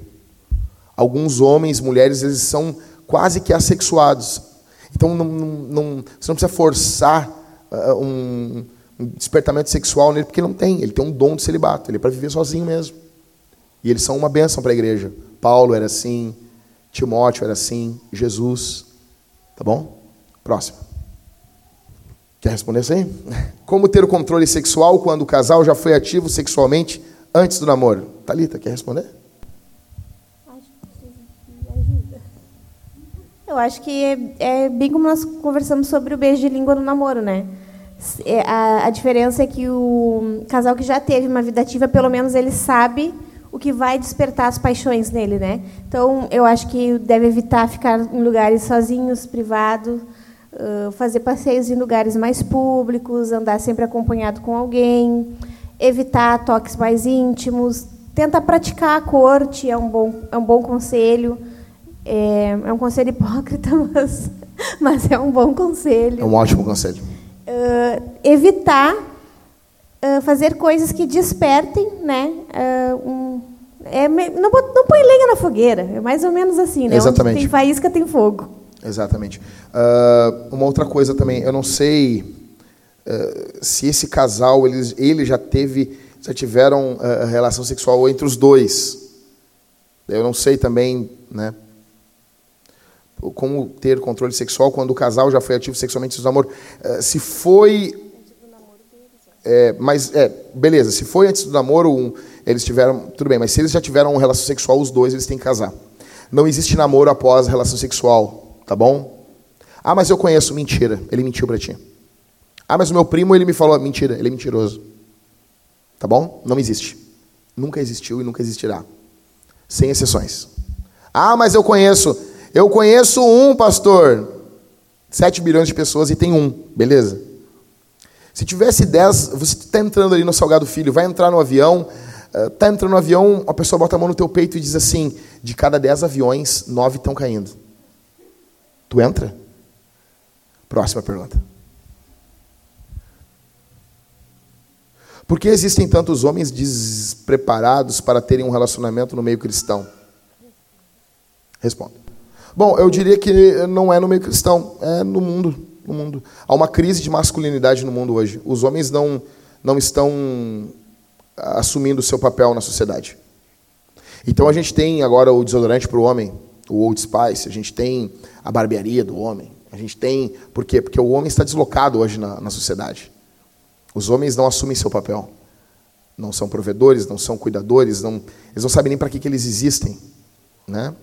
Alguns homens, mulheres, eles são quase que assexuados. Então, não, não, não, você não precisa forçar uh, um despertamento sexual nele, porque não tem. Ele tem um dom de celibato. Ele é para viver sozinho mesmo. E eles são uma bênção para a igreja. Paulo era assim, Timóteo era assim, Jesus. Tá bom? Próximo. Quer responder isso aí? Como ter o controle sexual quando o casal já foi ativo sexualmente antes do namoro? Talita, quer responder? Eu acho que é, é bem como nós conversamos sobre o beijo de língua no namoro, né? É, a, a diferença é que o casal que já teve uma vida ativa, pelo menos ele sabe o que vai despertar as paixões nele, né? Então, eu acho que deve evitar ficar em lugares sozinhos, privados, fazer passeios em lugares mais públicos, andar sempre acompanhado com alguém, evitar toques mais íntimos, tenta praticar a corte, é um bom, é um bom conselho. É, é um conselho hipócrita, mas, mas é um bom conselho. É um ótimo conselho uh, evitar uh, fazer coisas que despertem, né? Uh, um, é, não, não põe lenha na fogueira, é mais ou menos assim, né? Exatamente. Onde tem faísca, tem fogo. Exatamente. Uma outra coisa também, eu não sei se esse casal, eles, ele já teve, já tiveram relação sexual entre os dois. Eu não sei também, né? Como ter controle sexual quando o casal já foi ativo sexualmente no namoro. Eh, se foi. É, mas, é, beleza, se foi antes do namoro, um, eles tiveram. Tudo bem, mas se eles já tiveram uma relação sexual, os dois, eles têm que casar. Não existe namoro após relação sexual, tá bom? Ah, mas eu conheço. Mentira, ele mentiu para ti. Ah, mas o meu primo ele me falou, mentira, ele é mentiroso. Tá bom? Não existe. Nunca existiu e nunca existirá. Sem exceções. Ah, mas eu conheço. Eu conheço um pastor. 7 bilhões de pessoas e tem um. Beleza? Se tivesse 10, você está entrando ali no Salgado Filho, vai entrar no avião, está eh, entrando no avião, a pessoa bota a mão no teu peito e diz assim: de cada 10 aviões, 9 estão caindo. Tu entra? Próxima pergunta. Por que existem tantos homens despreparados para terem um relacionamento no meio cristão? Responda. Bom, eu diria que não é no meio cristão, é no mundo. No mundo. Há uma crise de masculinidade no mundo hoje. Os homens não, não estão assumindo o seu papel na sociedade. Então a gente tem agora o desodorante para o homem, o Old Spice, a gente tem a barbearia do homem, a gente tem. Por quê? Porque o homem está deslocado hoje na, na sociedade. Os homens não assumem seu papel. Não são provedores, não são cuidadores, não, eles não sabem nem para que, que eles existem. Né?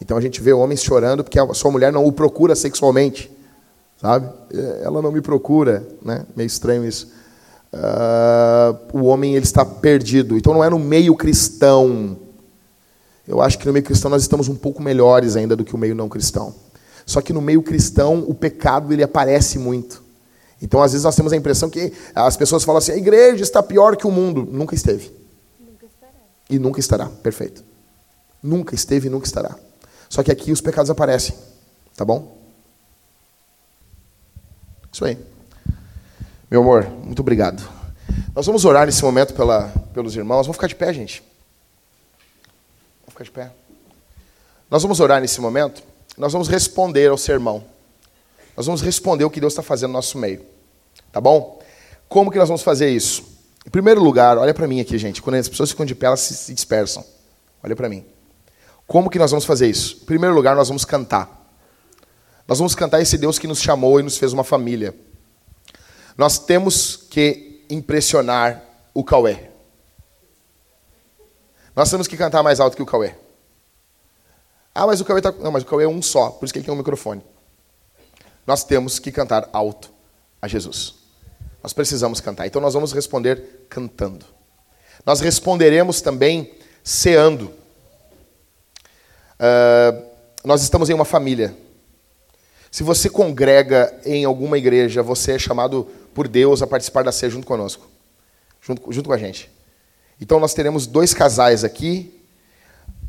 Então a gente vê homens chorando porque a sua mulher não o procura sexualmente. Sabe? É, ela não me procura. Né? Meio estranho isso. Uh, o homem ele está perdido. Então não é no meio cristão. Eu acho que no meio cristão nós estamos um pouco melhores ainda do que o meio não cristão. Só que no meio cristão o pecado ele aparece muito. Então, às vezes, nós temos a impressão que as pessoas falam assim: a igreja está pior que o mundo. Nunca esteve. Nunca estará. E nunca estará. Perfeito. Nunca esteve e nunca estará. Só que aqui os pecados aparecem. Tá bom? Isso aí. Meu amor, muito obrigado. Nós vamos orar nesse momento pela, pelos irmãos. Vamos ficar de pé, gente. Vamos ficar de pé. Nós vamos orar nesse momento. Nós vamos responder ao sermão. Nós vamos responder o que Deus está fazendo no nosso meio. Tá bom? Como que nós vamos fazer isso? Em primeiro lugar, olha para mim aqui, gente. Quando as pessoas ficam de pé, elas se dispersam. Olha para mim. Como que nós vamos fazer isso? Em primeiro lugar, nós vamos cantar. Nós vamos cantar esse Deus que nos chamou e nos fez uma família. Nós temos que impressionar o Cauê. Nós temos que cantar mais alto que o Cauê. Ah, mas o Cauê tá... Não, mas o Cauê é um só, por isso que ele tem um microfone nós temos que cantar alto a Jesus. Nós precisamos cantar. Então nós vamos responder cantando. Nós responderemos também ceando. Uh, nós estamos em uma família. Se você congrega em alguma igreja, você é chamado por Deus a participar da ceia junto conosco, junto, junto com a gente. Então nós teremos dois casais aqui.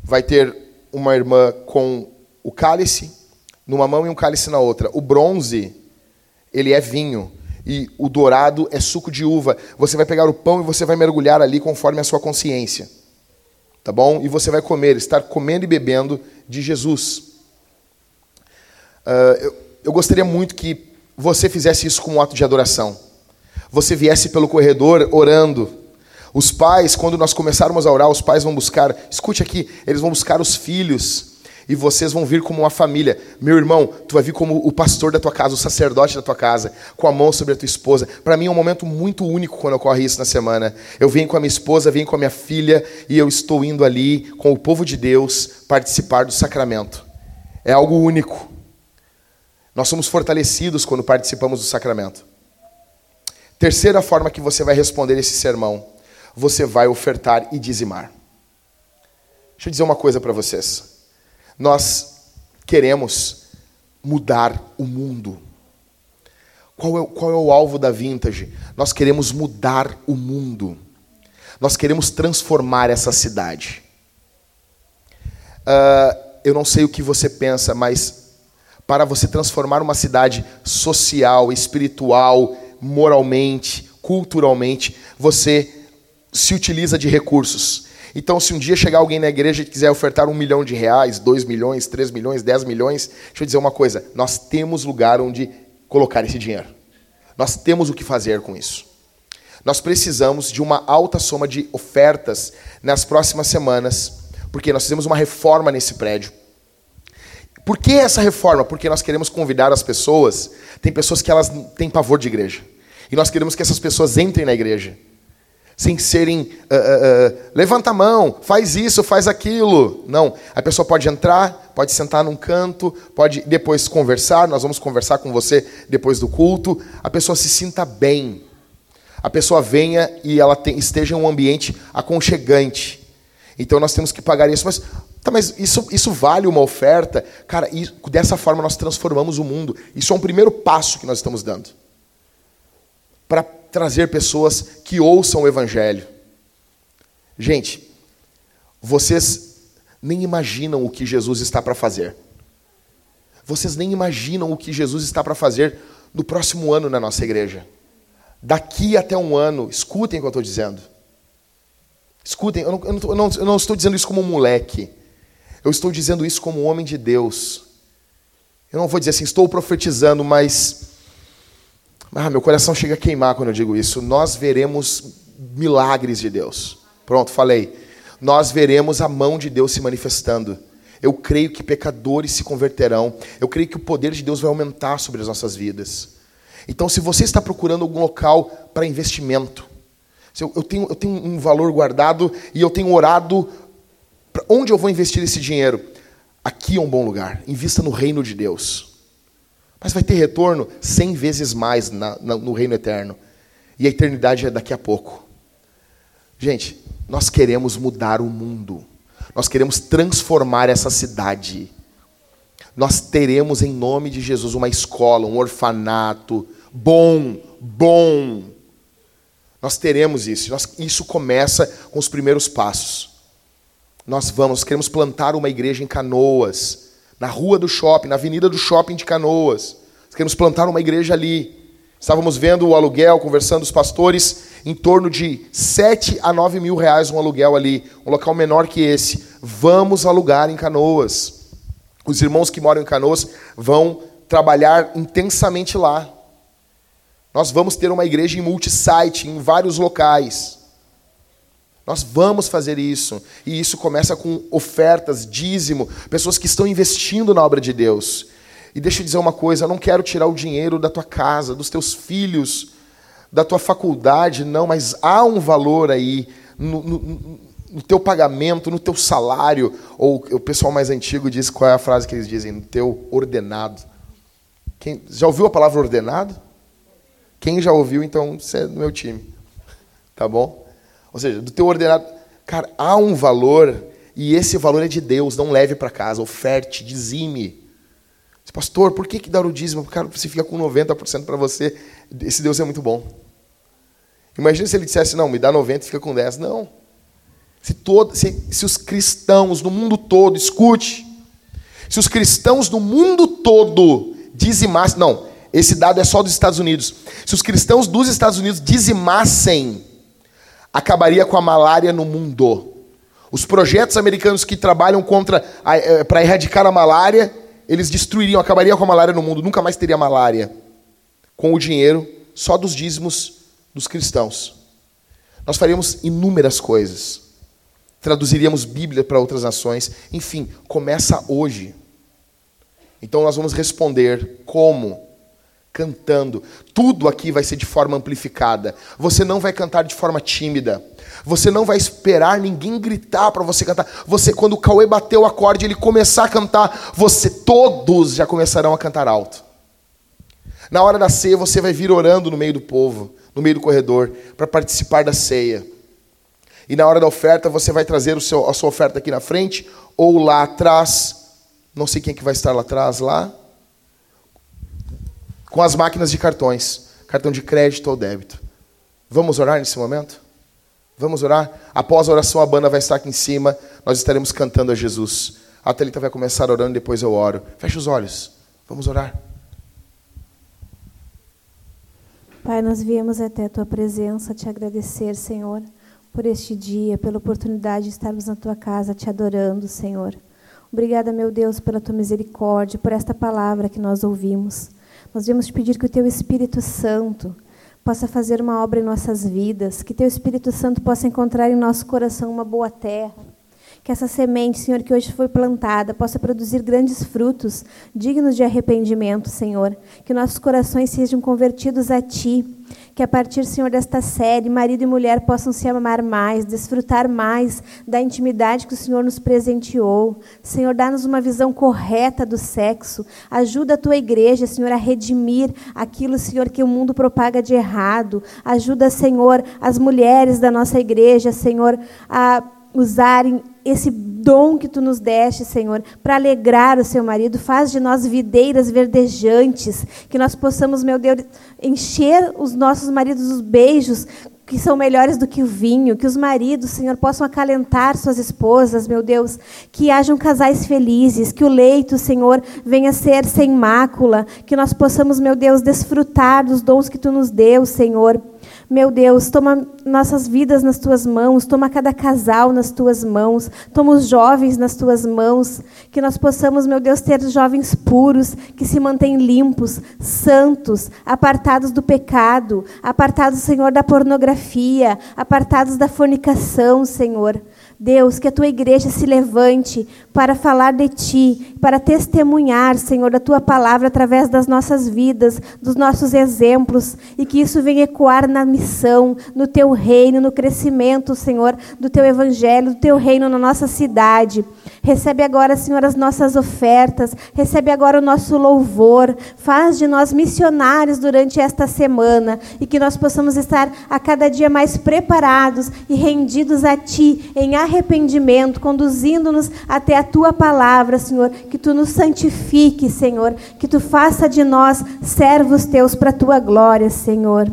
Vai ter uma irmã com o cálice numa mão e um cálice na outra. O bronze, ele é vinho. E o dourado é suco de uva. Você vai pegar o pão e você vai mergulhar ali conforme a sua consciência. Tá bom? E você vai comer, estar comendo e bebendo de Jesus. Uh, eu, eu gostaria muito que você fizesse isso como um ato de adoração. Você viesse pelo corredor orando. Os pais, quando nós começarmos a orar, os pais vão buscar, escute aqui, eles vão buscar os filhos e vocês vão vir como uma família. Meu irmão, tu vai vir como o pastor da tua casa, o sacerdote da tua casa, com a mão sobre a tua esposa. Para mim é um momento muito único quando ocorre isso na semana. Eu venho com a minha esposa, venho com a minha filha e eu estou indo ali com o povo de Deus participar do sacramento. É algo único. Nós somos fortalecidos quando participamos do sacramento. Terceira forma que você vai responder esse sermão: você vai ofertar e dizimar. Deixa eu dizer uma coisa para vocês. Nós queremos mudar o mundo. Qual é, qual é o alvo da Vintage? Nós queremos mudar o mundo. Nós queremos transformar essa cidade. Uh, eu não sei o que você pensa, mas para você transformar uma cidade social, espiritual, moralmente, culturalmente, você se utiliza de recursos. Então, se um dia chegar alguém na igreja e quiser ofertar um milhão de reais, dois milhões, três milhões, dez milhões, deixa eu dizer uma coisa: nós temos lugar onde colocar esse dinheiro. Nós temos o que fazer com isso. Nós precisamos de uma alta soma de ofertas nas próximas semanas, porque nós fizemos uma reforma nesse prédio. Por que essa reforma? Porque nós queremos convidar as pessoas. Tem pessoas que elas têm pavor de igreja. E nós queremos que essas pessoas entrem na igreja sem serem, uh, uh, levanta a mão, faz isso, faz aquilo. Não, a pessoa pode entrar, pode sentar num canto, pode depois conversar, nós vamos conversar com você depois do culto. A pessoa se sinta bem, a pessoa venha e ela te, esteja em um ambiente aconchegante. Então nós temos que pagar isso, mas Tá, mas isso, isso vale uma oferta? Cara, isso, dessa forma nós transformamos o mundo. Isso é um primeiro passo que nós estamos dando. Para trazer pessoas que ouçam o Evangelho. Gente, vocês nem imaginam o que Jesus está para fazer. Vocês nem imaginam o que Jesus está para fazer no próximo ano na nossa igreja. Daqui até um ano, escutem o que eu estou dizendo. Escutem, eu não, eu, não, eu, não, eu não, estou dizendo isso como um moleque. Eu estou dizendo isso como um homem de Deus. Eu não vou dizer assim, estou profetizando, mas ah, meu coração chega a queimar quando eu digo isso. Nós veremos milagres de Deus. Pronto, falei. Nós veremos a mão de Deus se manifestando. Eu creio que pecadores se converterão. Eu creio que o poder de Deus vai aumentar sobre as nossas vidas. Então, se você está procurando algum local para investimento, eu tenho, eu tenho um valor guardado e eu tenho orado para onde eu vou investir esse dinheiro. Aqui é um bom lugar. Invista no reino de Deus. Mas vai ter retorno cem vezes mais na, na, no reino eterno. E a eternidade é daqui a pouco. Gente, nós queremos mudar o mundo. Nós queremos transformar essa cidade. Nós teremos em nome de Jesus uma escola, um orfanato bom, bom. Nós teremos isso. Nós, isso começa com os primeiros passos. Nós vamos, queremos plantar uma igreja em Canoas na rua do shopping, na avenida do shopping de Canoas. queremos plantar uma igreja ali. Estávamos vendo o aluguel, conversando os pastores, em torno de 7 a 9 mil reais um aluguel ali, um local menor que esse. Vamos alugar em Canoas. Os irmãos que moram em Canoas vão trabalhar intensamente lá. Nós vamos ter uma igreja em multisite, em vários locais. Nós vamos fazer isso. E isso começa com ofertas, dízimo, pessoas que estão investindo na obra de Deus. E deixa eu dizer uma coisa: eu não quero tirar o dinheiro da tua casa, dos teus filhos, da tua faculdade, não, mas há um valor aí no, no, no teu pagamento, no teu salário. Ou o pessoal mais antigo diz qual é a frase que eles dizem? No teu ordenado. Quem, já ouviu a palavra ordenado? Quem já ouviu, então você é do meu time. Tá bom? Ou seja, do teu ordenado. Cara, há um valor e esse valor é de Deus. Não leve para casa, oferte, dizime. Pastor, por que, que dar o dízimo? Cara, você fica com 90% para você. Esse Deus é muito bom. Imagina se ele dissesse, não, me dá 90 e fica com 10. Não. Se, todo, se, se os cristãos no mundo todo, escute, se os cristãos no mundo todo dizimassem, não, esse dado é só dos Estados Unidos. Se os cristãos dos Estados Unidos dizimassem acabaria com a malária no mundo. Os projetos americanos que trabalham contra eh, para erradicar a malária, eles destruiriam, acabaria com a malária no mundo, nunca mais teria malária. Com o dinheiro só dos dízimos dos cristãos. Nós faríamos inúmeras coisas. Traduziríamos Bíblia para outras nações. Enfim, começa hoje. Então nós vamos responder como cantando. Tudo aqui vai ser de forma amplificada. Você não vai cantar de forma tímida. Você não vai esperar ninguém gritar para você cantar. Você, quando o Cauê bater o acorde, ele começar a cantar, você todos já começarão a cantar alto. Na hora da ceia, você vai vir orando no meio do povo, no meio do corredor, para participar da ceia. E na hora da oferta, você vai trazer seu, a sua oferta aqui na frente ou lá atrás. Não sei quem é que vai estar lá atrás, lá com as máquinas de cartões, cartão de crédito ou débito. Vamos orar nesse momento? Vamos orar? Após a oração, a banda vai estar aqui em cima, nós estaremos cantando a Jesus. A Thalita vai começar orando, depois eu oro. Feche os olhos. Vamos orar. Pai, nós viemos até a tua presença te agradecer, Senhor, por este dia, pela oportunidade de estarmos na tua casa te adorando, Senhor. Obrigada, meu Deus, pela tua misericórdia, por esta palavra que nós ouvimos. Nós vamos te pedir que o Teu Espírito Santo possa fazer uma obra em nossas vidas, que Teu Espírito Santo possa encontrar em nosso coração uma boa terra. Que essa semente, Senhor, que hoje foi plantada, possa produzir grandes frutos, dignos de arrependimento, Senhor. Que nossos corações sejam convertidos a Ti. Que a partir, Senhor, desta série, marido e mulher possam se amar mais, desfrutar mais da intimidade que o Senhor nos presenteou. Senhor, dá-nos uma visão correta do sexo. Ajuda a tua igreja, Senhor, a redimir aquilo, Senhor, que o mundo propaga de errado. Ajuda, Senhor, as mulheres da nossa igreja, Senhor, a usarem esse dom que tu nos deste, Senhor, para alegrar o seu marido. Faz de nós videiras verdejantes, que nós possamos, meu Deus, encher os nossos maridos os beijos que são melhores do que o vinho, que os maridos, Senhor, possam acalentar suas esposas, meu Deus, que hajam casais felizes, que o leito, Senhor, venha ser sem mácula, que nós possamos, meu Deus, desfrutar dos dons que tu nos deu, Senhor. Meu Deus, toma nossas vidas nas tuas mãos, toma cada casal nas tuas mãos, toma os jovens nas tuas mãos, que nós possamos, meu Deus, ter jovens puros, que se mantêm limpos, santos, apartados do pecado, apartados, Senhor, da pornografia, apartados da fornicação, Senhor. Deus, que a tua igreja se levante para falar de ti, para testemunhar, Senhor, da tua palavra através das nossas vidas, dos nossos exemplos, e que isso venha ecoar na missão, no teu reino, no crescimento, Senhor, do teu evangelho, do teu reino na nossa cidade. Recebe agora, Senhor, as nossas ofertas, recebe agora o nosso louvor, faz de nós missionários durante esta semana e que nós possamos estar a cada dia mais preparados e rendidos a ti em arrependimento, conduzindo-nos até a tua palavra, Senhor. Que tu nos santifique, Senhor. Que tu faça de nós servos teus para a tua glória, Senhor.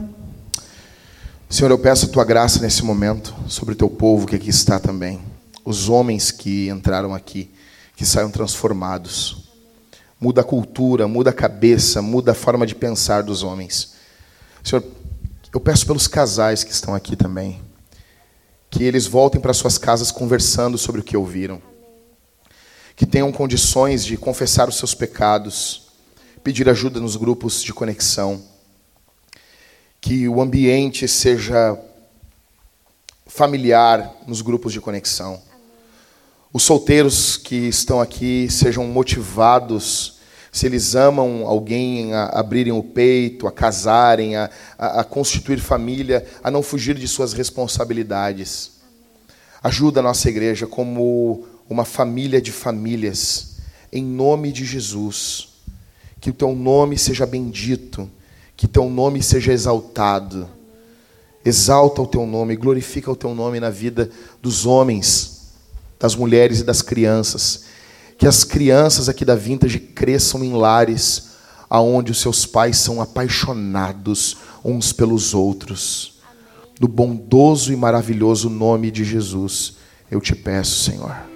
Senhor, eu peço a tua graça nesse momento sobre o teu povo que aqui está também. Os homens que entraram aqui, que saiam transformados. Muda a cultura, muda a cabeça, muda a forma de pensar dos homens. Senhor, eu peço pelos casais que estão aqui também que eles voltem para suas casas conversando sobre o que ouviram. Que tenham condições de confessar os seus pecados, pedir ajuda nos grupos de conexão. Que o ambiente seja familiar nos grupos de conexão. Os solteiros que estão aqui sejam motivados, se eles amam alguém, a abrirem o peito, a casarem, a, a, a constituir família, a não fugir de suas responsabilidades. Ajuda a nossa igreja como uma família de famílias, em nome de Jesus. Que o teu nome seja bendito, que teu nome seja exaltado. Exalta o teu nome, glorifica o teu nome na vida dos homens, das mulheres e das crianças. Que as crianças aqui da Vintage cresçam em lares aonde os seus pais são apaixonados uns pelos outros. No bondoso e maravilhoso nome de Jesus, eu te peço, Senhor.